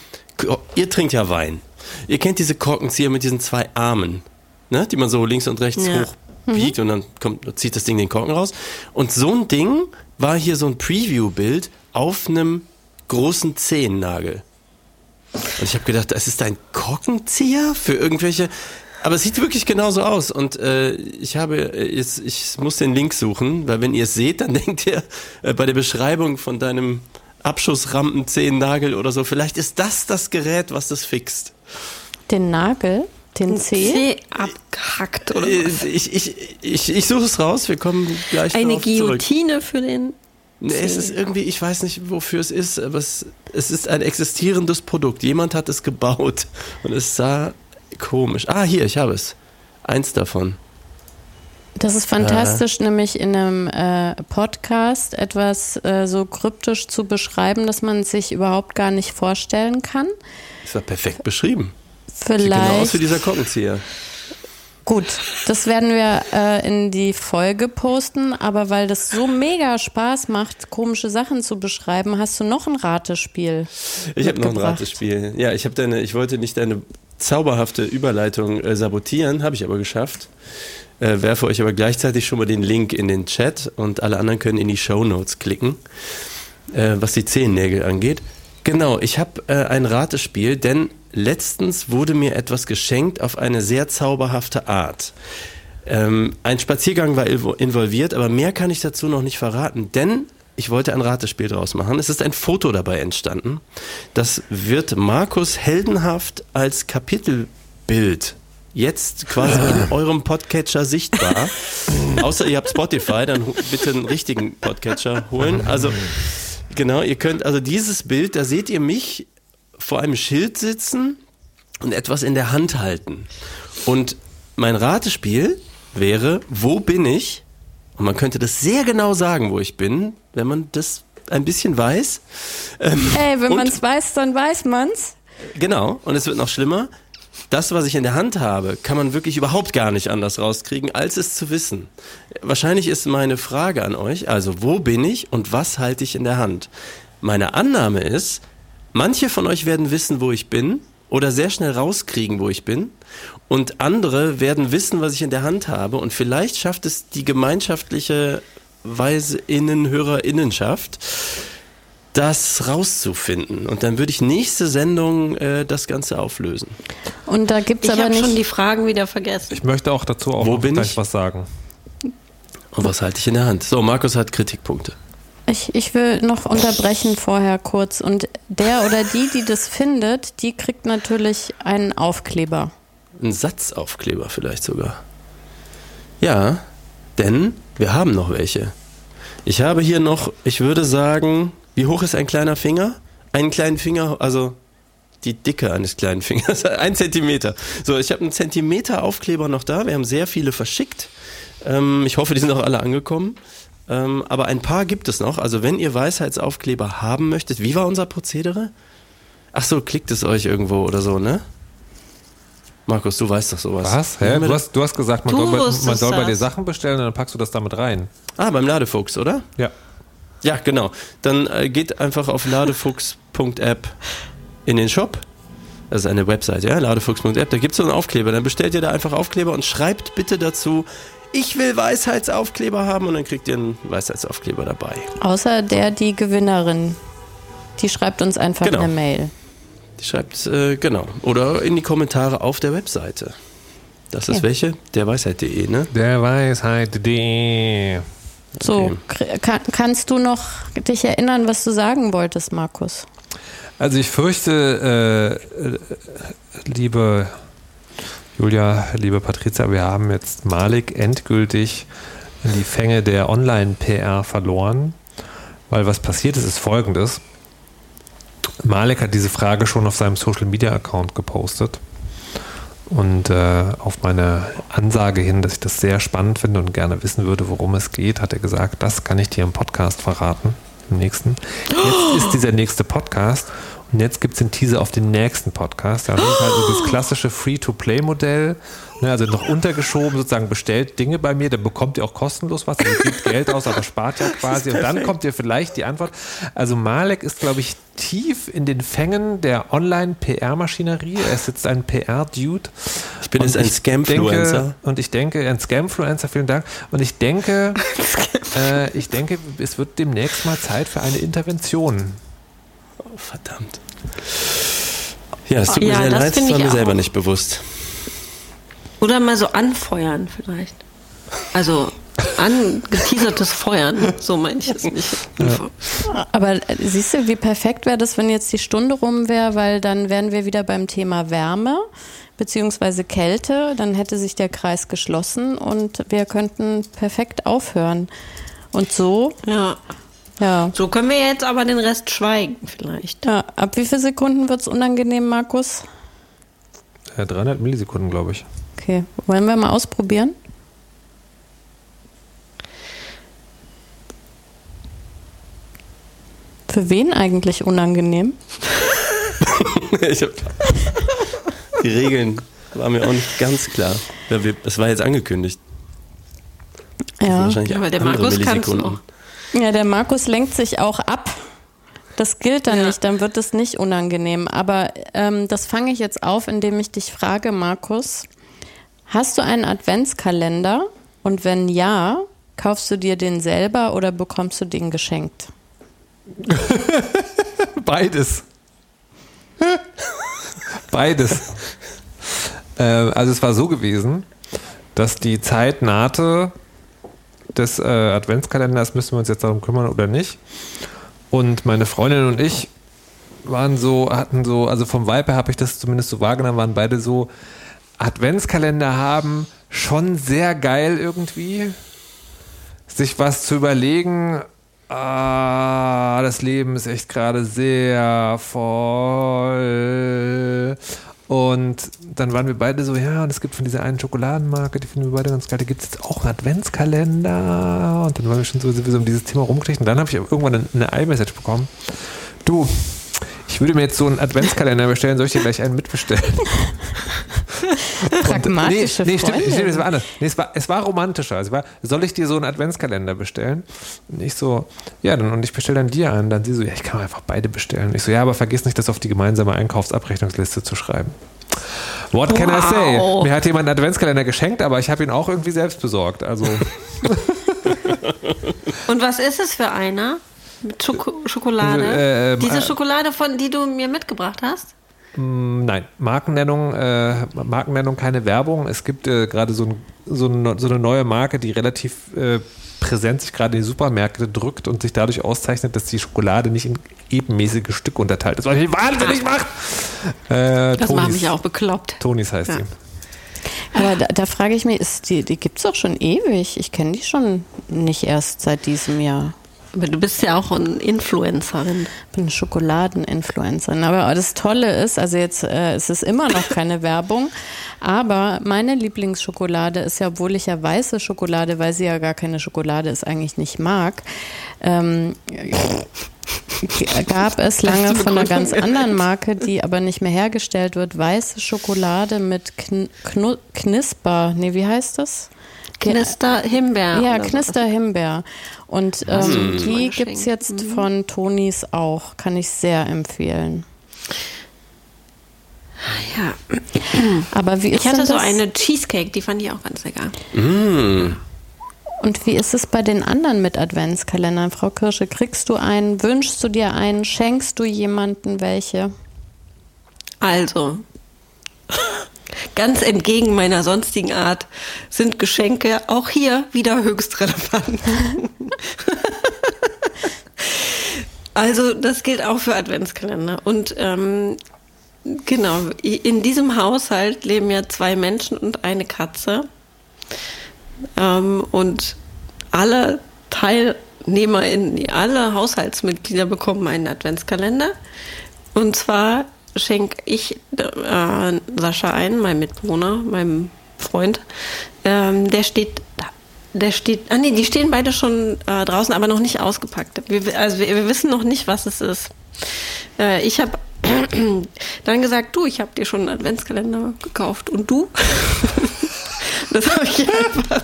S4: Ihr trinkt ja Wein. Ihr kennt diese Korkenzieher mit diesen zwei Armen, ne? die man so links und rechts
S5: Ja.
S4: hoch biegt und dann kommt, zieht das Ding den Korken raus. Und so ein Ding war hier so ein Preview-Bild auf einem großen Zehennagel. Und ich habe gedacht, das ist ein Korkenzieher für irgendwelche. Aber es sieht wirklich genauso aus. Und äh, ich habe, jetzt, ich muss den Link suchen, weil wenn ihr es seht, dann denkt ihr äh, bei der Beschreibung von deinem Abschussrampen Zehennagel oder so, vielleicht ist das das Gerät, was das fixt.
S3: Den Nagel? Den Zeh?
S5: C abgehackt oder
S4: Äh,
S5: was?
S4: Ich, ich, ich, ich suche es raus, wir kommen gleich
S5: Eine
S4: darauf zurück.
S5: Guillotine für den.
S4: Nee, es ist irgendwie, ich weiß nicht, wofür es ist, aber es, es ist ein existierendes Produkt. Jemand hat es gebaut und es sah komisch. Ah, hier, ich habe es. Eins davon.
S3: Das ist fantastisch, nämlich in einem äh, Podcast etwas äh, so kryptisch zu beschreiben, dass man es sich überhaupt gar nicht vorstellen kann.
S4: Das war perfekt beschrieben. Sieht genau aus
S3: Vielleicht.
S4: wie dieser Korkenzieher.
S3: Gut, das werden wir äh, in die Folge posten, aber weil das so mega Spaß macht, komische Sachen zu beschreiben, hast du noch ein Ratespiel.
S4: Ich habe noch ein. Ratespiel. Ja, ich habe deine, ich wollte nicht deine zauberhafte Überleitung äh, sabotieren, habe ich aber geschafft. Äh, werfe euch aber gleichzeitig schon mal den Link in den Chat und alle anderen können in die Show Notes klicken, äh, was die Zehennägel angeht. Genau, ich habe äh, ein Ratespiel, denn letztens wurde mir etwas geschenkt auf eine sehr zauberhafte Art. Ähm, ein Spaziergang war invo- involviert, aber mehr kann ich dazu noch nicht verraten, denn ich wollte ein Ratespiel draus machen. Es ist ein Foto dabei entstanden. Das wird Markus heldenhaft als Kapitelbild jetzt quasi in eurem Podcatcher sichtbar. Außer ihr habt Spotify, dann bitte einen richtigen Podcatcher holen. Also genau, ihr könnt also dieses Bild, da seht ihr mich vor einem Schild sitzen und etwas in der Hand halten. Und mein Ratespiel wäre, wo bin ich? Und man könnte das sehr genau sagen, wo ich bin, wenn man das ein bisschen weiß. Ähm,
S3: Ey, wenn man es weiß, dann weiß man's.
S4: Genau, und es wird noch schlimmer. Das, was ich in der Hand habe, kann man wirklich überhaupt gar nicht anders rauskriegen, als es zu wissen. Wahrscheinlich ist meine Frage an euch, also wo bin ich und was halte ich in der Hand? Meine Annahme ist, manche von euch werden wissen, wo ich bin oder sehr schnell rauskriegen, wo ich bin und andere werden wissen, was ich in der Hand habe und vielleicht schafft es die gemeinschaftliche Weiseinnen, Hörerinnenschaft, das rauszufinden. Und dann würde ich nächste Sendung äh, das Ganze auflösen.
S3: Und da gibt's
S5: Ich
S3: aber
S5: habe schon
S3: nicht.
S5: die Fragen wieder vergessen.
S6: Ich möchte auch dazu auch
S4: Wo
S6: noch
S4: bin
S6: gleich
S4: ich?
S6: was sagen.
S4: Und was halte ich in der Hand? So, Markus hat Kritikpunkte.
S3: Ich, ich will noch unterbrechen vorher kurz. Und der oder die, die das findet, die kriegt natürlich einen Aufkleber.
S4: Ein Satzaufkleber vielleicht sogar. Ja, denn wir haben noch welche. Ich habe hier noch, ich würde sagen, wie hoch ist ein kleiner Finger? Einen kleinen Finger, also die Dicke eines kleinen Fingers, ein Zentimeter. So, ich habe einen Zentimeter Aufkleber noch da. Wir haben sehr viele verschickt. Ähm, ich hoffe, die sind auch alle angekommen. Ähm, aber ein paar gibt es noch. Also wenn ihr Weisheitsaufkleber haben möchtet, wie war unser Prozedere? Ach so, klickt es euch irgendwo oder so, ne? Markus, du weißt doch sowas.
S6: Was? Hä? Du hast, du hast gesagt, man
S5: Du
S6: soll, bei, man soll bei dir. Sachen bestellen und dann packst du das damit rein.
S4: Ah, beim Ladefuchs, oder?
S6: Ja.
S4: Ja, genau. Dann äh, geht einfach auf ladefuchs.app in den Shop. Das ist eine Website, ja, ladefuchs.app. Da gibt es so einen Aufkleber. Dann bestellt ihr da einfach Aufkleber und schreibt bitte dazu, ich will Weisheitsaufkleber haben und dann kriegt ihr einen Weisheitsaufkleber dabei.
S3: Außer der, die Gewinnerin. Die schreibt uns einfach
S4: Genau.
S3: eine Mail.
S4: Die schreibt, äh, genau. Oder in die Kommentare auf der Webseite. Das ist
S3: Ja.
S4: welche? Der Weisheit.de, ne?
S6: Der Weisheit.de.
S3: So,
S4: Okay.
S3: kann, kannst du noch dich erinnern, was du sagen wolltest, Markus?
S6: Also ich fürchte, äh, äh, liebe Julia, liebe Patricia, wir haben jetzt Malik endgültig in die Fänge der Online-PR verloren, weil was passiert ist, ist folgendes. Malik hat diese Frage schon auf seinem Social-Media-Account gepostet und äh, auf meine Ansage hin, dass ich das sehr spannend finde und gerne wissen würde, worum es geht, hat er gesagt, das kann ich dir im Podcast verraten, im nächsten. Jetzt ist dieser nächste Podcast Und jetzt gibt es den Teaser auf den nächsten Podcast. Ja, das ist halt so das klassische Free-to-Play-Modell. Ne, also noch untergeschoben, sozusagen bestellt Dinge bei mir, dann bekommt ihr auch kostenlos was. Also ihr gebt Geld aus, aber spart ja quasi. Und dann kommt ihr vielleicht die Antwort. Also Malek ist, glaube ich, tief in den Fängen der Online-PR-Maschinerie. Er ist jetzt ein PR-Dude.
S4: Ich bin jetzt ein Scamfluencer.
S6: Und ich denke, ein Scamfluencer, vielen Dank. Und ich denke, äh, ich denke, es wird demnächst mal Zeit für eine Intervention.
S4: Oh, verdammt. Ja, es tut
S5: Ja,
S4: mir sehr
S5: das
S4: leid, das war
S5: ich
S4: mir selber
S5: auch.
S4: nicht bewusst.
S5: Oder mal so anfeuern vielleicht. Also angeteasertes Feuern, so meine ich es nicht.
S3: Aber äh, siehst du, wie perfekt wäre das, wenn jetzt die Stunde rum wäre, weil dann wären wir wieder beim Thema Wärme beziehungsweise Kälte, dann hätte sich der Kreis geschlossen und wir könnten perfekt aufhören. Und so,
S5: Ja.
S3: Ja.
S5: So können wir jetzt aber den Rest schweigen vielleicht.
S3: ja ab wie viele Sekunden wird es unangenehm, Markus?
S6: Äh, 300 Millisekunden, glaube ich.
S3: Okay, wollen wir mal ausprobieren? Für wen eigentlich unangenehm?
S4: ich hab, die Regeln waren mir auch nicht ganz klar. Ja, Es war jetzt angekündigt.
S3: Ja.
S4: wahrscheinlich
S5: Ja, aber der Markus kann's
S4: Millisekunden.
S5: auch.
S3: Ja, der Markus lenkt sich auch ab. Das gilt dann
S5: Ja.
S3: nicht, dann wird es nicht unangenehm. Aber ähm, das fange ich jetzt auf, indem ich dich frage, Markus, hast du einen Adventskalender? Und wenn ja, kaufst du dir den selber oder bekommst du den geschenkt?
S6: Beides. Beides. äh, also es war so gewesen, dass die Zeit nahte des äh, Adventskalenders, müssen wir uns jetzt darum kümmern oder nicht. Und meine Freundin und ich waren so, hatten so, also vom Vibe habe ich das zumindest so wahrgenommen, waren beide so, Adventskalender haben, schon sehr geil irgendwie. Sich was zu überlegen, ah, das Leben ist echt gerade sehr voll. Und dann waren wir beide so, ja, und es gibt von dieser einen Schokoladenmarke, die finden wir beide ganz geil, da gibt es jetzt auch einen Adventskalender. Und dann waren wir schon so, so um dieses Thema rumgekriegt. Und dann habe ich irgendwann eine iMessage bekommen. Du, ich würde mir jetzt so einen Adventskalender bestellen, soll ich dir gleich einen mitbestellen?
S3: Pragmatische
S6: nee, nee, stimmt, es war anders. Nee, es war, es war romantischer. Es war, soll ich dir so einen Adventskalender bestellen? Und ich so, ja, dann, und ich bestelle dann dir einen. Dann sie so, ja, ich kann einfach beide bestellen. Und ich so, ja, aber vergiss nicht, das auf die gemeinsame Einkaufsabrechnungsliste zu schreiben. What can I say?
S5: Wow.
S6: Mir hat jemand einen Adventskalender geschenkt, aber ich habe ihn auch irgendwie selbst besorgt. Also,
S5: Und was ist es für einer? Mit Schoko Schokolade?
S6: Äh, äh,
S5: Diese Schokolade, von die du mir mitgebracht hast?
S6: Nein, Markennennung, äh, Markennennung, keine Werbung. Es gibt äh, gerade so, ein, so, eine, so eine neue Marke, die relativ äh, präsent sich gerade in die Supermärkte drückt und sich dadurch auszeichnet, dass die Schokolade nicht in ebenmäßige Stücke unterteilt ist. Was mich wahnsinnig macht! Äh,
S5: Das macht
S6: Tonis.
S5: mich auch bekloppt.
S6: Tonis heißt
S5: Ja.
S6: sie.
S3: Aber da, da frage ich mich, ist die, die gibt es doch schon ewig. Ich kenne die schon nicht erst seit diesem Jahr.
S5: Aber du bist ja auch eine Influencerin.
S3: Ich bin Schokoladeninfluencerin. Aber das Tolle ist, also jetzt äh, es ist immer noch keine Werbung, aber meine Lieblingsschokolade ist ja, obwohl ich ja weiße Schokolade, weil sie ja gar keine Schokolade ist, eigentlich nicht mag, ähm, gab es lange von einer ganz anderen Marke, die aber nicht mehr hergestellt wird, weiße Schokolade mit Kn Knu Knisper. Nee, wie heißt das?
S5: Knister Himbeer.
S3: Ja. Knister Himbeer. Und ähm,
S5: Mal
S3: die
S5: geschenkt.
S3: gibt's jetzt von Tonis auch. Kann ich sehr empfehlen.
S5: Ja.
S3: Aber wie ist
S5: Ich hatte
S3: denn
S5: so
S3: das?
S5: eine Cheesecake, die fand ich auch ganz lecker.
S3: Und wie ist es bei den anderen mit Adventskalendern, Frau Kirsche? Kriegst du einen, wünschst du dir einen, schenkst du jemanden welche?
S5: Also, ganz entgegen meiner sonstigen Art sind Geschenke auch hier wieder höchst relevant. also, das gilt auch für Adventskalender. Und ähm, genau, in diesem Haushalt leben ja zwei Menschen und eine Katze. Ähm, und alle TeilnehmerInnen, alle Haushaltsmitglieder bekommen einen Adventskalender. Und zwar schenke ich äh, Sascha ein, mein Mitbewohner, meinem Freund. Ähm, der steht da. Der steht, ah nee, die stehen beide schon äh, draußen, aber noch nicht ausgepackt. Wir, also wir, wir wissen noch nicht, was es ist. Äh, ich habe dann gesagt, du, ich habe dir schon einen Adventskalender gekauft und du? das habe ich einfach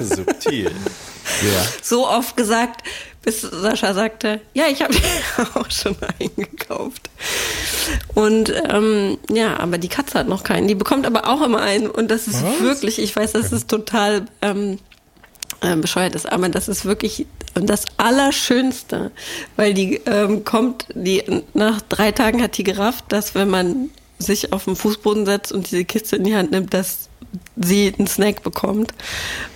S4: Subtil.
S6: Ja.
S5: so oft gesagt, bis Sascha sagte, ja, ich habe auch schon einen gekauft. Und ähm, ja, aber die Katze hat noch keinen. Die bekommt aber auch immer einen. Und das ist wirklich, ich weiß, das ist total ähm, äh, bescheuert ist, aber das ist wirklich das Allerschönste, weil die ähm, kommt, die nach drei Tagen hat die gerafft, dass wenn man sich auf den Fußboden setzt und diese Kiste in die Hand nimmt, dass sie einen Snack bekommt.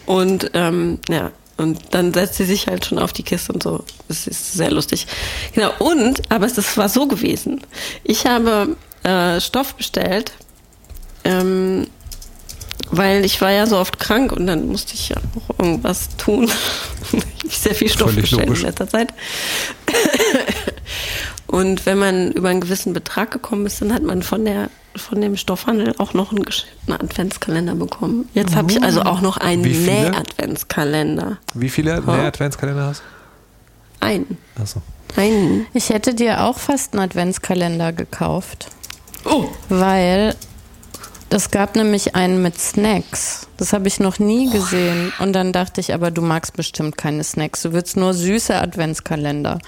S5: Und ähm, ja, und dann setzt sie sich halt schon auf die Kiste und so. Das ist sehr lustig. Genau, und, aber es war so gewesen. Ich habe äh, Stoff bestellt, ähm, weil ich war ja so oft krank und dann musste ich ja auch irgendwas tun. ich sehr viel Stoff
S6: Völlig
S5: bestellt
S6: logisch.
S5: in letzter Zeit. Und wenn man über einen gewissen Betrag gekommen ist, dann hat man von der von dem Stoffhandel auch noch einen, einen Adventskalender bekommen. Jetzt habe ich also auch noch einen? Näh-Adventskalender.
S6: Wie viele Näh-Adventskalender hast
S5: Einen.
S6: du? Achso.
S5: Einen.
S3: Ich hätte dir auch fast einen Adventskalender gekauft,
S5: Oh,
S3: weil es gab nämlich einen mit Snacks. Das habe ich noch nie gesehen. Und dann dachte ich, aber du magst bestimmt keine Snacks. Du willst nur süße Adventskalender.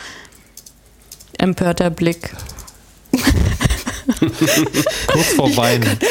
S3: Empörter Blick.
S6: Kurz vor Weinen.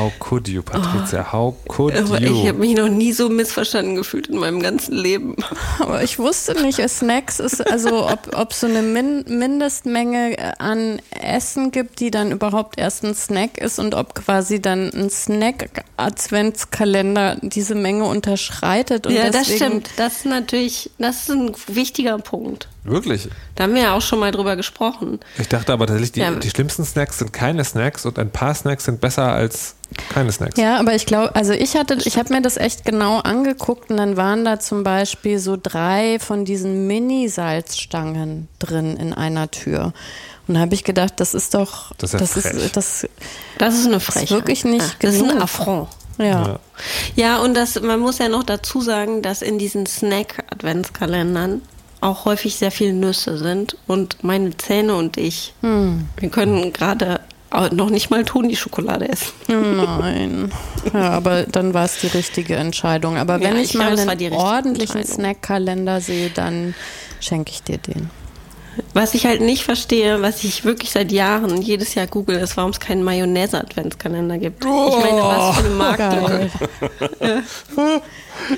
S6: How could you, Patricia? How could
S5: aber ich habe
S6: you?
S5: mich noch nie so missverstanden gefühlt in meinem ganzen Leben.
S3: Aber ich wusste nicht, Snacks ist, also ob ob so eine Min Mindestmenge äh, an Essen gibt, die dann überhaupt erst ein Snack ist und ob quasi dann ein Snack-Adventskalender diese Menge unterschreitet. Und
S5: ja, das stimmt. Das ist natürlich, das ist ein wichtiger Punkt.
S6: Wirklich?
S5: Da haben wir ja auch schon mal drüber gesprochen.
S6: Ich dachte aber tatsächlich, die,
S5: Ja.
S6: die schlimmsten Snacks sind keine Snacks und ein paar Snacks sind besser als keine Snacks.
S3: Ja, aber ich glaube, also ich hatte, ich habe mir das echt genau angeguckt und dann waren da zum Beispiel so drei von diesen Mini-Salzstangen drin in einer Tür. Und da habe ich gedacht, das ist doch,
S6: Das ist
S3: das ist, das,
S5: Das ist eine Frechheit.
S3: wirklich nicht
S5: Ja, Das ist ein
S3: genug.
S5: Affront.
S3: ja.
S6: Ja.
S5: Ja, und das, man muss ja noch dazu sagen, dass in diesen Snack-Adventskalendern auch häufig sehr viel Nüsse sind. Und meine Zähne und ich,
S3: Hm.
S5: wir können gerade noch nicht mal Toni-Schokolade essen.
S3: Nein. Ja, aber dann war es die richtige Entscheidung. Aber wenn
S5: Ja,
S3: ich,
S5: ich
S3: mal
S5: es war
S3: einen
S5: die
S3: ordentlichen. Snackkalender sehe, dann schenke ich dir den.
S5: Was ich halt nicht verstehe, was ich wirklich seit Jahren jedes Jahr google, ist, warum es keinen Mayonnaise-Adventskalender gibt. Ich meine, was für eine Marktlücke.
S3: Geil.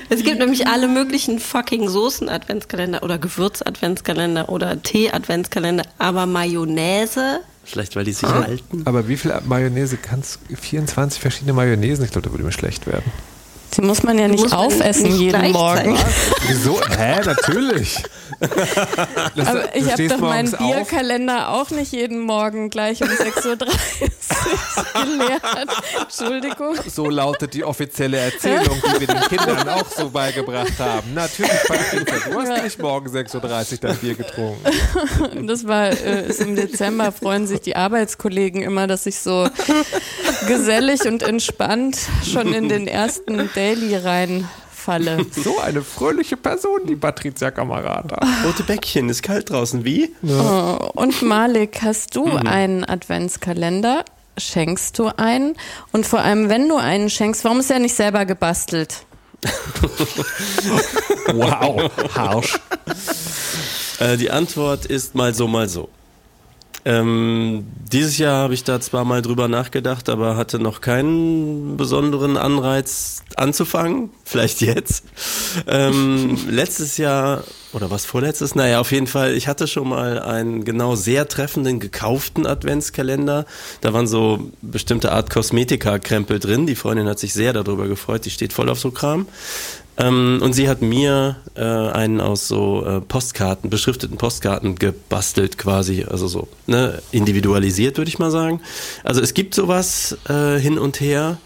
S5: Es gibt nämlich alle möglichen fucking Soßen-Adventskalender oder Gewürz-Adventskalender oder Tee-Adventskalender, aber Mayonnaise
S4: Vielleicht, weil die sich halten.
S6: Aber wie viel Mayonnaise kannst 24 verschiedene Mayonnaisen? Ich glaube, da würde mir schlecht werden.
S3: Die muss man ja nicht
S5: man
S3: aufessen
S5: nicht
S3: jeden. Morgen.
S6: Wieso? Hä, natürlich. Das-
S3: Aber ich habe doch meinen
S6: morgens auf.
S3: Bierkalender auch nicht jeden Morgen gleich um 6.30 Uhr geleert. Entschuldigung.
S6: So lautet die offizielle Erzählung, die wir den Kindern auch so beigebracht haben. Natürlich, du hast nicht morgen 6.30 Uhr dein Bier getrunken.
S3: Das war äh, ist im Dezember, freuen sich die Arbeitskollegen immer, dass ich so gesellig und entspannt schon in den ersten Daily reinfalle.
S6: So eine fröhliche Person, die Patricia Kamerata.
S4: Rote Bäckchen, ist kalt draußen. Wie?
S3: Oh, und Malik, hast du einen Adventskalender? Schenkst du einen? Und vor allem, wenn du einen schenkst, warum ist er nicht selber gebastelt?
S6: Wow, harsch.
S4: Äh, die Antwort ist mal so, mal so. Ähm, dieses Jahr habe ich da zwar mal drüber nachgedacht, aber hatte noch keinen besonderen Anreiz anzufangen. Vielleicht jetzt. Ähm, letztes Jahr, oder was vorletztes? Naja, auf jeden Fall, ich hatte schon mal einen genau sehr treffenden, gekauften Adventskalender. Da waren so bestimmte Art Kosmetika-Krempel drin. Die Freundin hat sich sehr darüber gefreut. Die steht voll auf so Kram. Ähm, und sie hat mir äh, einen aus so äh, Postkarten, beschrifteten Postkarten gebastelt quasi, also so ne, individualisiert würde ich mal sagen. Also es gibt sowas äh, hin und her,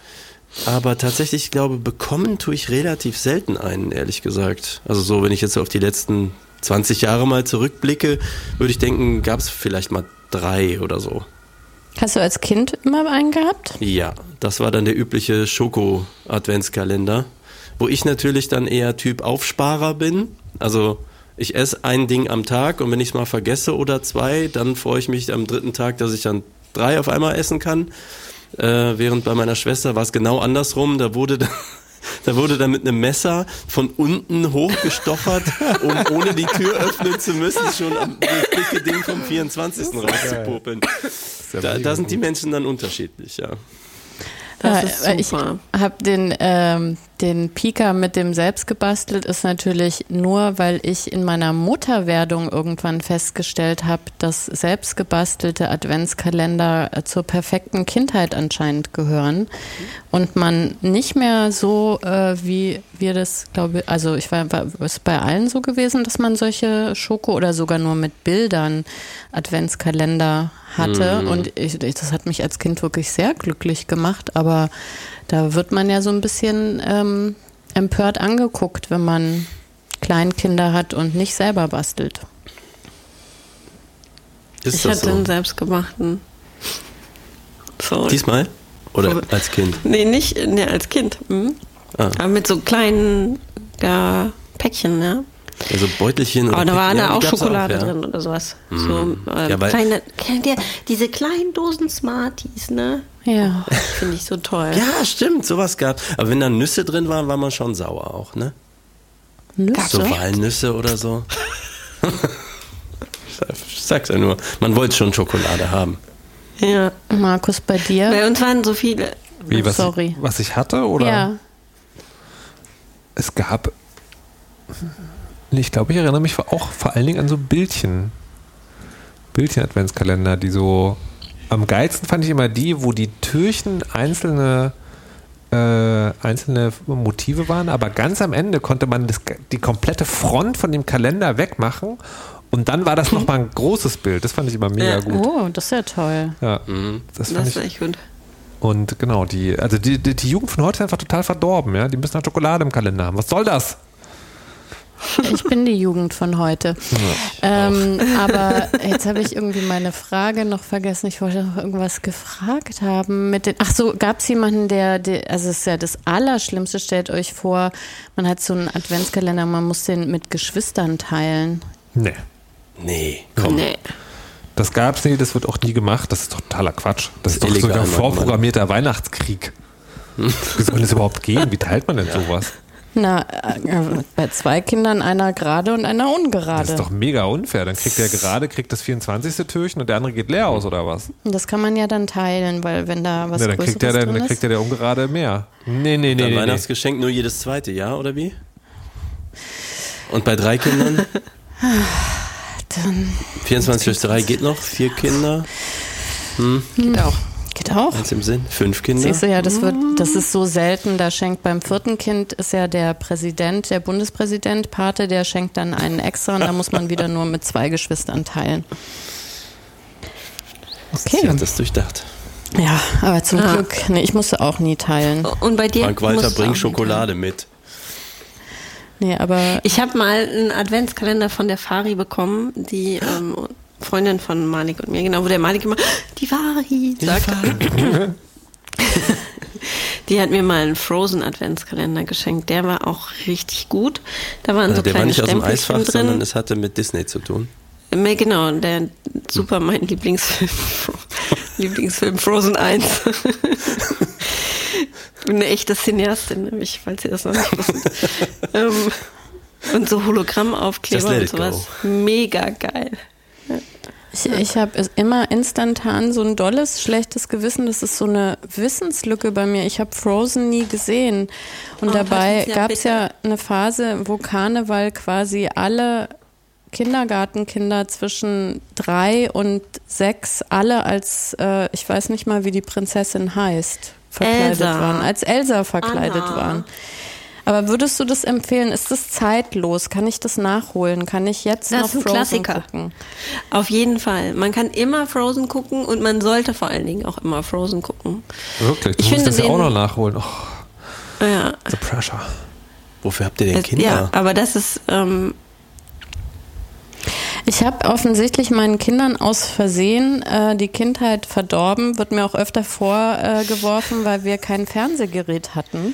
S4: aber tatsächlich, ich glaube, bekommen tue ich relativ selten einen, ehrlich gesagt. Also so, wenn ich jetzt auf die letzten 20 Jahre mal zurückblicke, würde ich denken, gab es vielleicht mal drei oder so.
S3: Hast du als Kind immer einen gehabt?
S4: Ja, das war dann der übliche Schoko-Adventskalender, wo ich natürlich dann eher Typ Aufsparer bin. Also Ich esse ein Ding am Tag und wenn ich es mal vergesse oder zwei, dann freue ich mich am dritten Tag, dass ich dann drei auf einmal essen kann. Äh, während bei meiner Schwester war es genau andersrum. Da wurde dann da wurde dann mit einem Messer von unten hochgestochert, um ohne die Tür öffnen zu müssen, schon am das dicke Ding vom 24. rauszupopeln. Da, da sind die Menschen dann unterschiedlich, ja.
S5: Das ist
S3: ich
S5: super.
S3: habe den, ähm, den Pika mit dem selbst gebastelt, ist natürlich nur, weil ich in meiner Mutterwerdung irgendwann festgestellt habe, dass selbst gebastelte Adventskalender äh, zur perfekten Kindheit anscheinend gehören. Und man nicht mehr so, äh, wie wir das, glaube ich, also ich war, war ist bei allen so gewesen, dass man solche Schoko oder sogar nur mit Bildern Adventskalender hatte. Und ich, ich, das hat mich als Kind wirklich sehr glücklich gemacht, aber da wird man ja so ein bisschen ähm, empört angeguckt, wenn man Kleinkinder hat und nicht selber bastelt.
S4: Ist
S5: Ich
S4: das
S5: hatte
S4: so?
S5: einen selbstgemachten. So.
S4: Diesmal? Oder
S5: Aber-
S4: als Kind?
S5: Nee, nicht nee, als Kind. Mhm.
S4: Ah.
S5: Aber mit so kleinen ja, Päckchen, ja.
S4: Also Beutelchen
S5: Aber
S4: oder
S5: da war
S4: ja,
S5: auch Schokolade
S4: ja.
S5: drin oder sowas. So äh,
S4: Ja, weil-
S5: kleine, kennt ihr diese kleinen Dosen Smarties, ne?
S3: Ja.
S5: Finde ich so toll.
S4: Ja, stimmt, sowas gab. Aber wenn da Nüsse drin waren, war man schon sauer auch, ne? So
S5: Echt?
S4: Walnüsse oder so. ich sag's ja nur. Man wollte schon Schokolade haben.
S5: Ja.
S3: Markus, bei dir?
S5: Bei uns waren so viele.
S6: Wie, was,
S3: Sorry.
S6: Ich, was ich hatte? Oder?
S3: Ja.
S6: Es gab. Ich glaube, ich erinnere mich auch vor allen Dingen an so Bildchen. Bildchen-Adventskalender, die so. Am geilsten fand ich immer die, wo die Türchen einzelne, äh, einzelne Motive waren, aber ganz am Ende konnte man das, die komplette Front von dem Kalender wegmachen und dann war das nochmal ein großes Bild. Das fand ich immer mega
S5: Ja.
S6: gut.
S3: Oh, das ist ja toll.
S6: Ja, das fand
S5: Das
S6: ich
S5: ist echt gut.
S6: und genau, die, also die, die, die Jugend von heute ist einfach total verdorben, ja. Die müssen halt Schokolade im Kalender haben. Was soll das?
S3: Ich bin die Jugend von heute. Ähm, aber jetzt habe ich irgendwie meine Frage noch vergessen. Ich wollte noch irgendwas gefragt haben. Mit den, ach so, gab es jemanden, der, der, also es ist ja das Allerschlimmste, stellt euch vor, man hat so einen Adventskalender, man muss den mit Geschwistern teilen.
S6: Nee.
S4: Nee, komm.
S5: Nee.
S6: Das gab's nie, das wird auch nie gemacht. Das ist doch totaler Quatsch. Das ist doch
S4: Illegal,
S6: sogar
S4: Mann, Mann.
S6: vorprogrammierter Weihnachtskrieg. Wie soll das überhaupt gehen? Wie teilt man denn sowas?
S3: Na, äh, bei zwei Kindern einer gerade und einer
S6: Das
S3: ungerade.
S6: ist doch mega unfair. Dann kriegt der gerade kriegt das 24. Türchen und der andere geht leer aus oder was?
S3: Das kann man ja dann teilen, weil wenn da was
S6: Ja, dann
S3: Größeres
S6: kriegt der, dann,
S3: drin
S6: dann
S3: ist.
S6: kriegt der, der ungerade mehr. Nee, nee, nee.
S4: Dann
S6: nee, nee.
S4: Weihnachtsgeschenk nur jedes zweite Jahr, oder wie? Und bei drei Kindern?
S3: Dann
S4: 24 durch 3 geht noch? Vier Kinder?
S5: Geht auch.
S3: Geht auch.
S4: Eins im Sinn? Fünf Kinder?
S3: Siehst du ja, das wird, das ist so selten. Da schenkt beim vierten Kind ist ja der Präsident, der Bundespräsident Pate, der schenkt dann einen extra und da muss man wieder nur mit zwei Geschwistern teilen.
S4: Sie
S3: Okay.
S4: hat das durchdacht.
S3: Ja, aber zum
S5: Ah.
S3: Glück, nee, ich musste auch nie teilen.
S5: Und bei dir?
S4: Frank Walter
S5: musst du auch
S4: bringt
S5: nicht
S4: Schokolade mit.
S3: Nee, aber
S5: Ich habe mal einen Adventskalender von der Fari bekommen, die ähm, Freundin von Malik und mir, genau, wo der Malik immer, die Fari sagt. Die hat mir mal einen Frozen Adventskalender geschenkt. Der war auch richtig gut. Da waren so
S4: Also der war
S5: kleine
S4: nicht aus dem Eisfach, sondern
S5: drin.
S4: es hatte mit Disney zu tun.
S5: Äh, Genau, der super mein Lieblingsfilm. Lieblingsfilm Frozen 1. ich bin eine echte Cineastin, nämlich, falls ihr das noch nicht wisst. ähm, und so Hologrammaufkleber und sowas. Mega geil.
S3: Ich, ich habe immer instantan so ein dolles, schlechtes Gewissen. Das ist so eine Wissenslücke bei mir. Ich habe Frozen nie gesehen. Und
S5: Oh,
S3: dabei
S5: Patricia,
S3: gab es ja eine Phase, wo Karneval quasi alle Kindergartenkinder zwischen drei und sechs alle als, äh, ich weiß nicht mal, wie die Prinzessin heißt, verkleidet
S5: Elsa.
S3: waren, als Elsa verkleidet
S5: Anna.
S3: waren. Aber würdest du das empfehlen? Ist das zeitlos? Kann ich das nachholen? Kann ich jetzt
S5: Das
S3: noch
S5: ist ein
S3: Frozen
S5: Klassiker.
S3: gucken?
S5: Auf jeden Fall. Man kann immer Frozen gucken und man sollte vor allen Dingen auch immer Frozen gucken.
S6: Wirklich, du
S5: Ich
S6: musst
S5: finde
S6: das ja auch noch nachholen. Oh,
S5: Ja,
S6: the pressure.
S4: Wofür habt ihr denn Kinder?
S5: ja aber das ist, ähm,
S3: Ich habe offensichtlich meinen Kindern aus Versehen äh, die Kindheit verdorben, wird mir auch öfter vorgeworfen, weil wir kein Fernsehgerät hatten.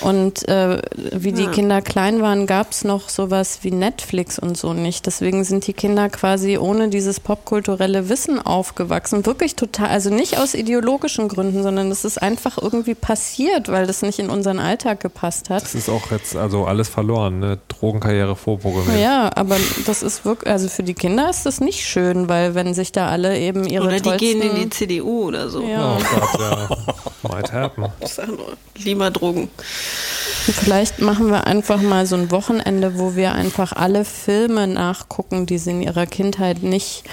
S3: Und äh, wie die ja. Kinder klein waren, gab es noch sowas wie Netflix und so nicht. Deswegen sind die Kinder quasi ohne dieses popkulturelle Wissen aufgewachsen. Wirklich total, also nicht aus ideologischen Gründen, sondern es ist einfach irgendwie passiert, weil das nicht in unseren Alltag gepasst hat.
S6: Das ist auch jetzt also alles verloren, ne? Drogenkarriere vorprogrammiert.
S3: Ja, aber das ist wirklich, also für die Kinder ist das nicht schön, weil wenn sich da alle eben ihre
S5: Oder die gehen in die CDU oder so.
S3: Ja. Oh Gott, ja.
S6: Might happen.
S5: Lieber Drogen.
S3: Vielleicht machen wir einfach mal so ein Wochenende, wo wir einfach alle Filme nachgucken, die sie in ihrer Kindheit nicht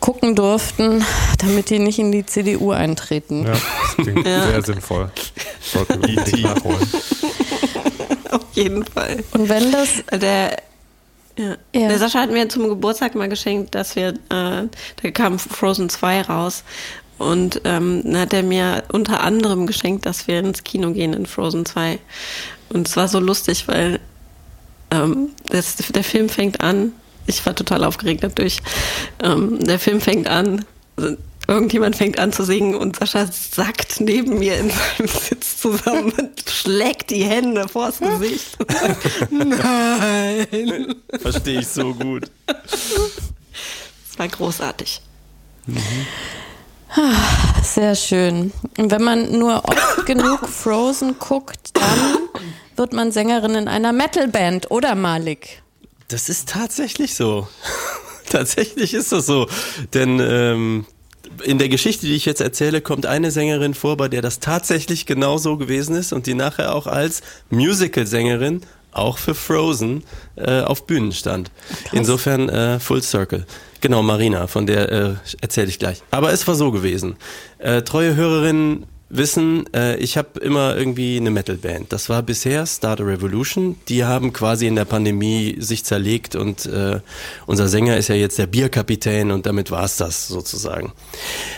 S3: gucken durften, damit die nicht in die CDU eintreten.
S6: Ja, das klingt ja. sehr sinnvoll. Sollten wir die nachholen.
S5: Auf jeden Fall.
S3: Und wenn das.
S5: Der, ja. ja. Der Sascha hat mir zum Geburtstag mal geschenkt, dass wir, äh, da kam Frozen 2 raus und ähm, dann hat er mir unter anderem geschenkt, dass wir ins Kino gehen in Frozen 2. Und es war so lustig, weil ähm, das, der Film fängt an. Ich war total aufgeregt natürlich. Ähm, der Film fängt an. Irgendjemand fängt an zu singen und Sascha sackt neben mir in seinem Sitz zusammen und schlägt die Hände vors Gesicht. Nein.
S4: Verstehe ich so gut.
S5: Es war großartig. Mhm.
S3: Sehr schön. Und wenn man nur oft genug Frozen guckt, dann wird man Sängerin in einer Metalband, oder Malik?
S4: Das ist tatsächlich so. tatsächlich ist das so. Denn ähm, in der Geschichte, die ich jetzt erzähle, kommt eine Sängerin vor, bei der das tatsächlich genau so gewesen ist und die nachher auch als Musical-Sängerin auch für Frozen äh, auf Bühnen stand. Krass. Insofern äh, Full Circle. Genau, Marina, von der äh, erzähle ich gleich. Aber es war so gewesen. Äh, treue Hörerinnen wissen, äh, ich habe immer irgendwie eine Metalband. Das war bisher Start a Revolution. Die haben quasi in der Pandemie sich zerlegt und äh, unser Sänger ist ja jetzt der Bierkapitän und damit war's das sozusagen.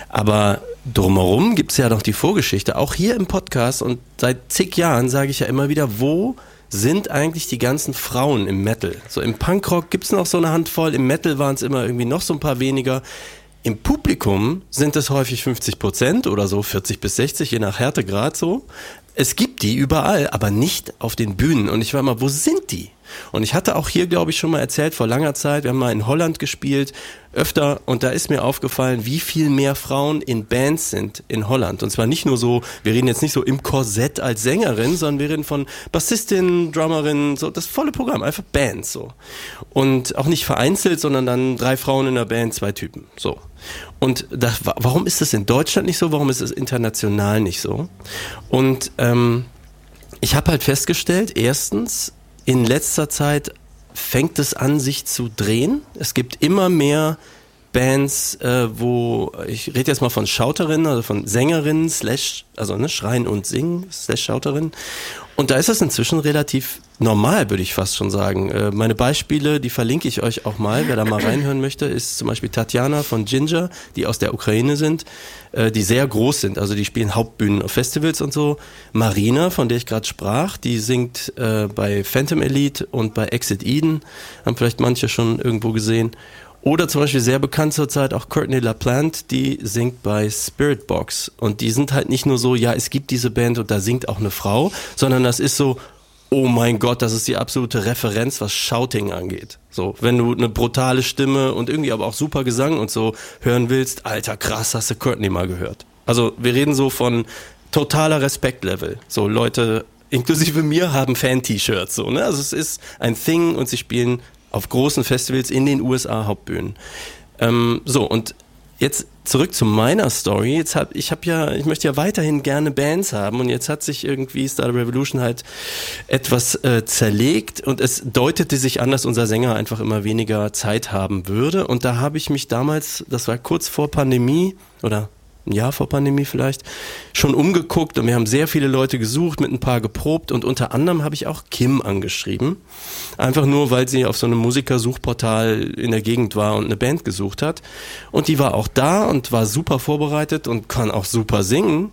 S4: Aber drumherum gibt's ja noch die Vorgeschichte, auch hier im Podcast und seit zig Jahren sage ich ja immer wieder, wo sind eigentlich die ganzen Frauen im Metal. So im Punkrock gibt es noch so eine Handvoll, im Metal waren es immer irgendwie noch so ein paar weniger. Im Publikum sind es häufig 50 Prozent oder so, 40 bis 60, je nach Härtegrad so. Es gibt die überall, aber nicht auf den Bühnen. Und ich war mal, wo sind die? Und ich hatte auch hier, glaube ich, schon mal erzählt, vor langer Zeit, wir haben mal in Holland gespielt, öfter, und da ist mir aufgefallen, wie viel mehr Frauen in Bands sind in Holland. Und zwar nicht nur so, wir reden jetzt nicht so im Korsett als Sängerin, sondern wir reden von Bassistin, Drummerin, so das volle Programm, einfach Bands so. Und auch nicht vereinzelt, sondern dann drei Frauen in der Band, zwei Typen, so. Und das, warum ist das in Deutschland nicht so? Warum ist es international nicht so? Und ähm, ich habe halt festgestellt, erstens, in letzter Zeit fängt es an, sich zu drehen. Es gibt immer mehr Bands, äh, wo ich rede jetzt mal von Schauterinnen, also von Sängerinnen, slash, also ne, Schreien und Singen, slash Schauterinnen. Und da ist das inzwischen relativ normal, würde ich fast schon sagen. Äh, meine Beispiele, die verlinke ich euch auch mal. Wer da mal reinhören möchte, ist zum Beispiel Tatjana von Ginger, die aus der Ukraine sind, äh, die sehr groß sind. Also die spielen Hauptbühnen auf Festivals und so. Marina, von der ich gerade sprach, die singt äh, bei Phantom Elite und bei Exit Eden. Haben vielleicht manche schon irgendwo gesehen. Oder zum Beispiel sehr bekannt zurzeit auch Courtney LaPlante, die singt bei Spirit Box. Und die sind halt nicht nur so, ja, es gibt diese Band und da singt auch eine Frau, sondern das ist so, oh mein Gott, das ist die absolute Referenz, was Shouting angeht. So, wenn du eine brutale Stimme und irgendwie aber auch super Gesang und so hören willst, alter krass, hast du Courtney mal gehört. Also wir reden so von totaler Respektlevel. So Leute, inklusive mir, haben Fan-T-Shirts. So, ne? Also es ist ein Thing und sie spielen auf großen Festivals in den USA Hauptbühnen. Ähm, so, und jetzt zurück zu meiner Story. Jetzt hab, ich habe ja, ich möchte ja weiterhin gerne Bands haben und jetzt hat sich irgendwie Star Revolution halt etwas äh, zerlegt und es deutete sich an, dass unser Sänger einfach immer weniger Zeit haben würde. Und da habe ich mich damals, das war kurz vor Pandemie oder ein Jahr vor Pandemie vielleicht, schon umgeguckt und wir haben sehr viele Leute gesucht, mit ein paar geprobt und unter anderem habe ich auch Kim angeschrieben. Einfach nur, weil sie auf so einem Musikersuchportal in der Gegend war und eine Band gesucht hat. Und die war auch da und war super vorbereitet und kann auch super singen.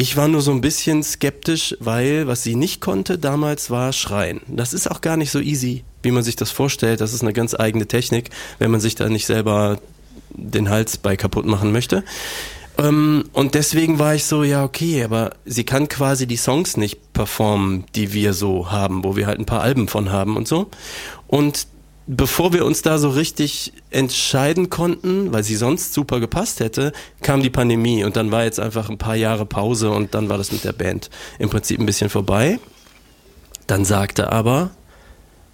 S4: Ich war nur so ein bisschen skeptisch, weil was sie nicht konnte damals war schreien. Das ist auch gar nicht so easy, wie man sich das vorstellt. Das ist eine ganz eigene Technik, wenn man sich da nicht selber den Hals bei kaputt machen möchte. Ähm, und deswegen war ich so, ja, okay, aber sie kann quasi die Songs nicht performen, die wir so haben, wo wir halt ein paar Alben von haben und so. Und bevor wir uns da so richtig entscheiden konnten, weil sie sonst super gepasst hätte, kam die Pandemie und dann war jetzt einfach ein paar Jahre Pause und dann war das mit der Band im Prinzip ein bisschen vorbei. Dann sagte aber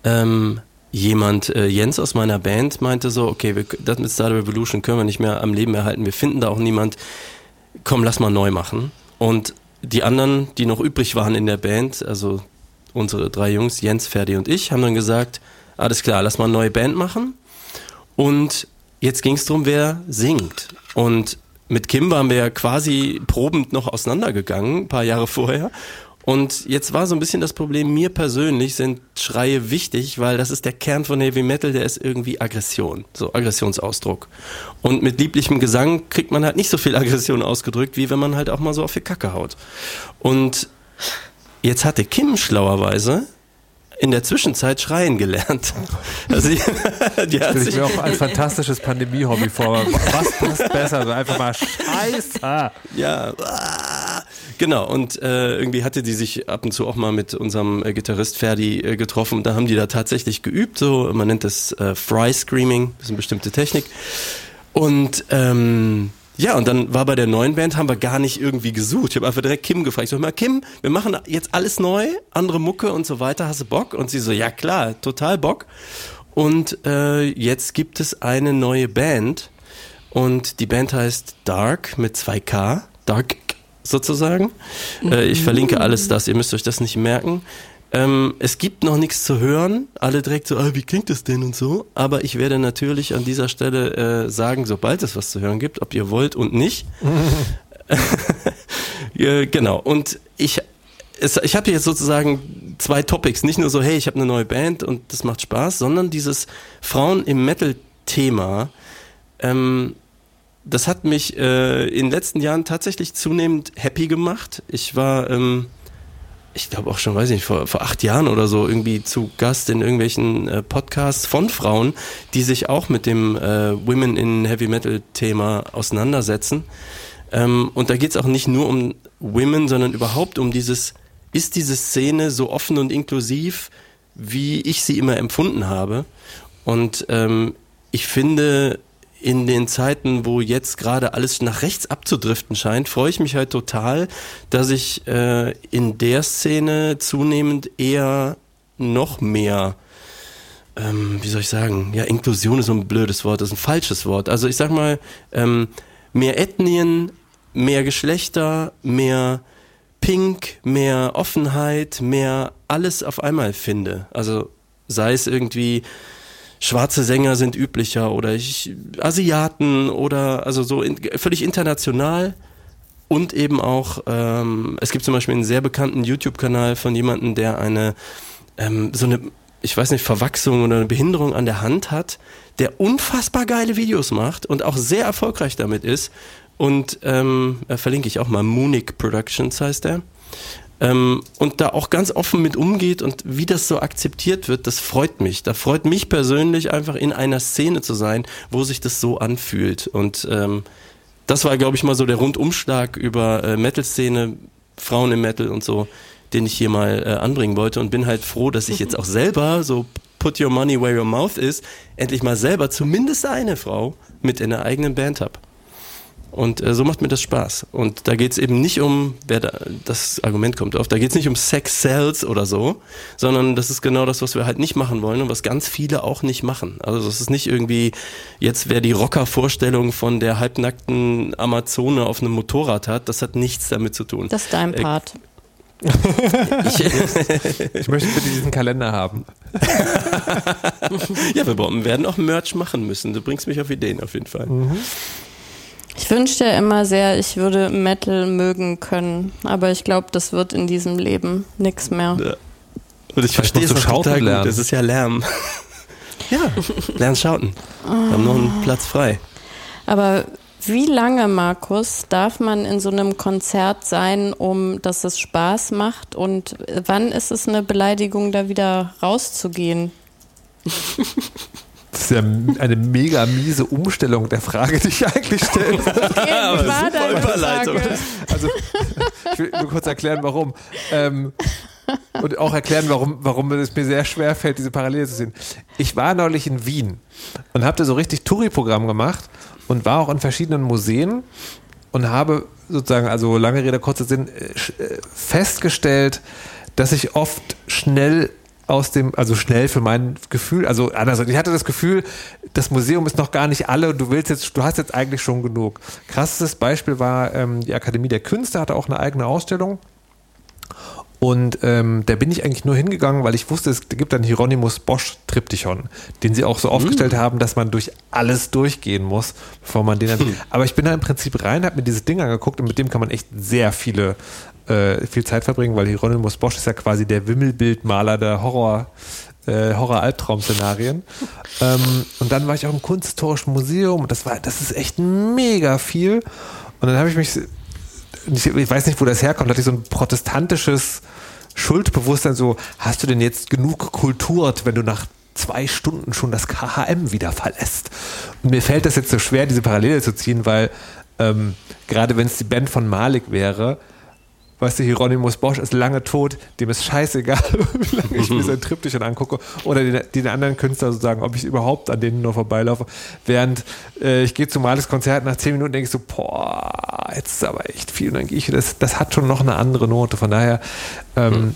S4: ähm, jemand, äh, Jens aus meiner Band, meinte so, okay, wir, das mit Star Revolution können wir nicht mehr am Leben erhalten, wir finden da auch niemand, komm, lass mal neu machen. Und die anderen, die noch übrig waren in der Band, also unsere drei Jungs, Jens, Ferdi und ich, haben dann gesagt, alles klar, lass mal eine neue Band machen. Und jetzt ging es darum, wer singt. Und mit Kim waren wir ja quasi probend noch auseinandergegangen, ein paar Jahre vorher. Und jetzt war so ein bisschen das Problem, mir persönlich sind Schreie wichtig, weil das ist der Kern von Heavy Metal, der ist irgendwie Aggression, so Aggressionsausdruck. Und mit lieblichem Gesang kriegt man halt nicht so viel Aggression ausgedrückt, wie wenn man halt auch mal so auf die Kacke haut. Und jetzt hatte Kim schlauerweise in der Zwischenzeit schreien gelernt.
S6: Also die, die hat sich mir auch ein fantastisches Pandemie-Hobby vor. Was passt besser? Also einfach mal Scheiße.
S4: Ja, genau. Und äh, irgendwie hatte die sich ab und zu auch mal mit unserem äh, Gitarrist Ferdi äh, getroffen. Da haben die da tatsächlich geübt. So, man nennt das äh, Fry Screaming. Das ist eine bestimmte Technik. Und ähm, ja, und dann war bei der neuen Band, haben wir gar nicht irgendwie gesucht. Ich habe einfach direkt Kim gefragt. Ich so, mal Kim, wir machen jetzt alles neu, andere Mucke und so weiter. Hast du Bock? Und sie so, ja klar, total Bock. Und äh, jetzt gibt es eine neue Band. Und die Band heißt Dark mit 2K. Dark sozusagen. Äh, ich verlinke alles das, ihr müsst euch das nicht merken. Ähm, es gibt noch nichts zu hören. Alle direkt so, ah, wie klingt das denn und so. Aber ich werde natürlich an dieser Stelle äh, sagen, sobald es was zu hören gibt, ob ihr wollt und nicht. ja, genau. Und ich, es, ich habe jetzt sozusagen zwei Topics. Nicht nur so, hey, ich habe eine neue Band und das macht Spaß, sondern dieses Frauen im Metal-Thema. Ähm, das hat mich äh, in den letzten Jahren tatsächlich zunehmend happy gemacht. Ich war ähm, ich glaube auch schon, weiß ich nicht, vor, vor acht Jahren oder so irgendwie zu Gast in irgendwelchen äh, Podcasts von Frauen, die sich auch mit dem äh, Women in Heavy Metal Thema auseinandersetzen. Ähm, und da geht es auch nicht nur um Women, sondern überhaupt um dieses, ist diese Szene so offen und inklusiv, wie ich sie immer empfunden habe? Und ähm, ich finde, in den Zeiten, wo jetzt gerade alles nach rechts abzudriften scheint, freue ich mich halt total, dass ich äh, in der Szene zunehmend eher noch mehr ähm, wie soll ich sagen, ja, Inklusion ist so ein blödes Wort, das ist ein falsches Wort. Also ich sag mal, ähm, mehr Ethnien, mehr Geschlechter, mehr Pink, mehr Offenheit, mehr alles auf einmal finde. Also sei es irgendwie schwarze Sänger sind üblicher oder ich, Asiaten oder also so in, völlig international und eben auch, ähm, es gibt zum Beispiel einen sehr bekannten YouTube-Kanal von jemandem, der eine, ähm, so eine, ich weiß nicht, Verwachsung oder eine Behinderung an der Hand hat, der unfassbar geile Videos macht und auch sehr erfolgreich damit ist. Und ähm, äh, verlinke ich auch mal, Munich Productions heißt er. Ähm, und da auch ganz offen mit umgeht und wie das so akzeptiert wird, das freut mich. Da freut mich persönlich einfach in einer Szene zu sein, wo sich das so anfühlt. Und ähm, das war, glaube ich, mal so der Rundumschlag über äh, Metal-Szene, Frauen im Metal und so, den ich hier mal äh, anbringen wollte und bin halt froh, dass ich jetzt auch selber so Put Your Money Where Your Mouth ist, endlich mal selber zumindest eine Frau mit in der eigenen Band habe. Und äh, so macht mir das Spaß. Und da geht es eben nicht um, wer da, das Argument kommt oft, da geht es nicht um Sex Sales oder so, sondern das ist genau das, was wir halt nicht machen wollen und was ganz viele auch nicht machen. Also das ist nicht irgendwie, jetzt wer die Rocker-Vorstellung von der halbnackten Amazone auf einem Motorrad hat, das hat nichts damit zu tun.
S3: Das ist dein äh, Part.
S6: ich, ich, möchte bitte diesen Kalender haben.
S4: ja, wir werden auch Merch machen müssen. Du bringst mich auf Ideen auf jeden Fall. Mhm.
S3: Ich wünschte immer sehr, ich würde Metal mögen können, aber ich glaube, das wird in diesem Leben nichts mehr. Ja.
S4: Und ich verstehe es total lernen. gut. Das ist ja Lärm. ja, lern schauten. Wir haben noch einen Platz frei.
S3: Aber wie lange, Markus, darf man in so einem Konzert sein, um dass es Spaß macht? Und wann ist es eine Beleidigung, da wieder rauszugehen?
S6: Das ist ja eine mega miese Umstellung der Frage, die ich eigentlich stelle.
S4: Aber
S3: war
S4: super Überleitung.
S3: Frage?
S6: Also, ich will nur kurz erklären, warum. Ähm, und auch erklären, warum, warum es mir sehr schwer fällt, diese Parallele zu sehen. Ich war neulich in Wien und habe da so richtig Touri-Programm gemacht und war auch in verschiedenen Museen und habe sozusagen, also lange Rede, kurzer Sinn, äh, äh, festgestellt, dass ich oft schnell aus dem, also schnell für mein Gefühl, also andererseits, ich hatte das Gefühl, das Museum ist noch gar nicht alle du willst jetzt, du hast jetzt eigentlich schon genug. Krasses Beispiel war, ähm, die Akademie der Künste hatte auch eine eigene Ausstellung und ähm, da bin ich eigentlich nur hingegangen, weil ich wusste, es gibt einen Hieronymus Bosch Triptychon, den sie auch so aufgestellt haben, dass man durch alles durchgehen muss, bevor man den dann. Aber ich bin da im Prinzip rein, habe mir dieses Ding angeguckt und mit dem kann man echt sehr viele äh, viel Zeit verbringen, weil Hieronymus Bosch ist ja quasi der Wimmelbildmaler der Horror. Äh, Horror-Albtraum-Szenarien. ähm, und dann war ich auch im Kunsthistorischen Museum und das war, das ist echt mega viel. Und dann habe ich mich ich, ich weiß nicht, wo das herkommt, hatte ich so ein protestantisches Schuldbewusstsein, so, hast du denn jetzt genug kulturt, wenn du nach zwei Stunden schon das KHM wieder verlässt? Und mir fällt das jetzt so schwer, diese Parallele zu ziehen, weil ähm, gerade wenn es die Band von Malik wäre, weißt du, Hieronymus Bosch ist lange tot, dem ist scheißegal, wie lange ich mir sein Triptychon angucke. Oder den, den anderen Künstler sozusagen, ob ich überhaupt an denen nur vorbeilaufe. Während äh, ich gehe zu Males Konzert, nach zehn Minuten denke ich so, boah, jetzt ist aber echt viel. Und dann gehe ich wieder, das, das hat schon noch eine andere Note, von daher ähm,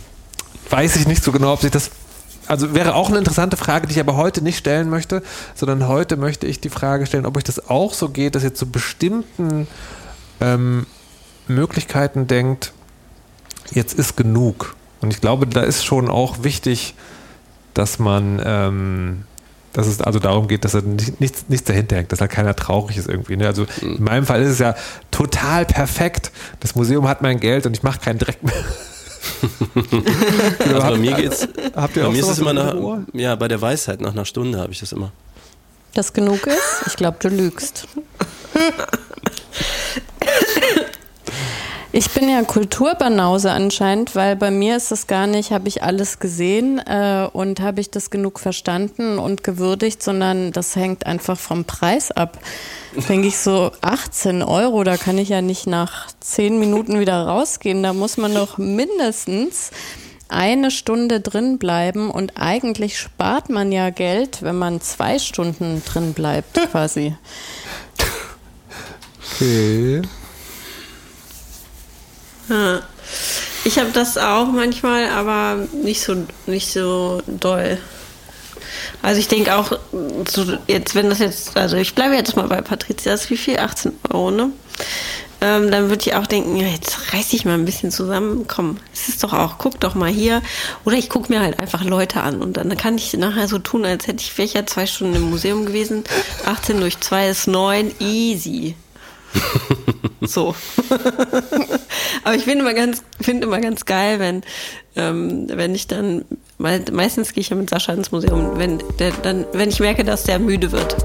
S6: weiß ich nicht so genau, ob sich das also wäre auch eine interessante Frage, die ich aber heute nicht stellen möchte, sondern heute möchte ich die Frage stellen, ob euch das auch so geht, dass ihr zu bestimmten ähm, Möglichkeiten denkt, jetzt ist genug. Und ich glaube, da ist schon auch wichtig, dass man, ähm, dass es also darum geht, dass er nicht, nichts, nichts dahinter hängt, dass da keiner traurig ist irgendwie. Ne? Also in meinem Fall ist es ja total perfekt. Das Museum hat mein Geld und ich mache keinen Dreck mehr.
S4: Also bei mir geht's.
S6: Habt ihr
S4: Bei
S6: auch
S4: mir ist es immer
S6: in
S4: nach, ja, bei der Weisheit nach einer Stunde habe ich das immer.
S3: Das genug ist? Ich glaube, du lügst. Ich bin ja Kulturbanause anscheinend, weil bei mir ist es gar nicht, habe ich alles gesehen äh, und habe ich das genug verstanden und gewürdigt, sondern das hängt einfach vom Preis ab. Denke ich so, 18 Euro, da kann ich ja nicht nach 10 Minuten wieder rausgehen. Da muss man doch mindestens eine Stunde drin bleiben und eigentlich spart man ja Geld, wenn man zwei Stunden drin bleibt, quasi.
S6: Okay.
S5: Ja. Ich habe das auch manchmal, aber nicht so, nicht so doll. Also ich denke auch, so jetzt, wenn das jetzt, also ich bleibe jetzt mal bei Patrizias, wie viel? 18 Euro, ne? Ähm, dann würde ich auch denken, ja, jetzt reiß ich mal ein bisschen zusammen. Komm, es ist doch auch, guck doch mal hier. Oder ich gucke mir halt einfach Leute an und dann kann ich nachher so tun, als hätte ich welcher zwei Stunden im Museum gewesen. 18 durch 2 ist 9, easy. So. Aber ich finde immer ganz, finde immer ganz geil, wenn, ähm, wenn ich dann, me- meistens gehe ich ja mit Sascha ins Museum, wenn der, dann, wenn ich merke, dass der müde wird.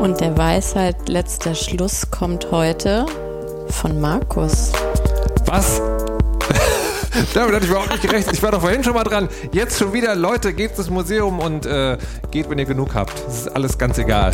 S3: Und der Weisheit letzter Schluss kommt heute von Markus.
S6: Was? Damit hatte ich überhaupt nicht gerechnet. Ich war doch vorhin schon mal dran. Jetzt schon wieder, Leute, geht ins Museum und äh, geht, wenn ihr genug habt. Das ist alles ganz egal.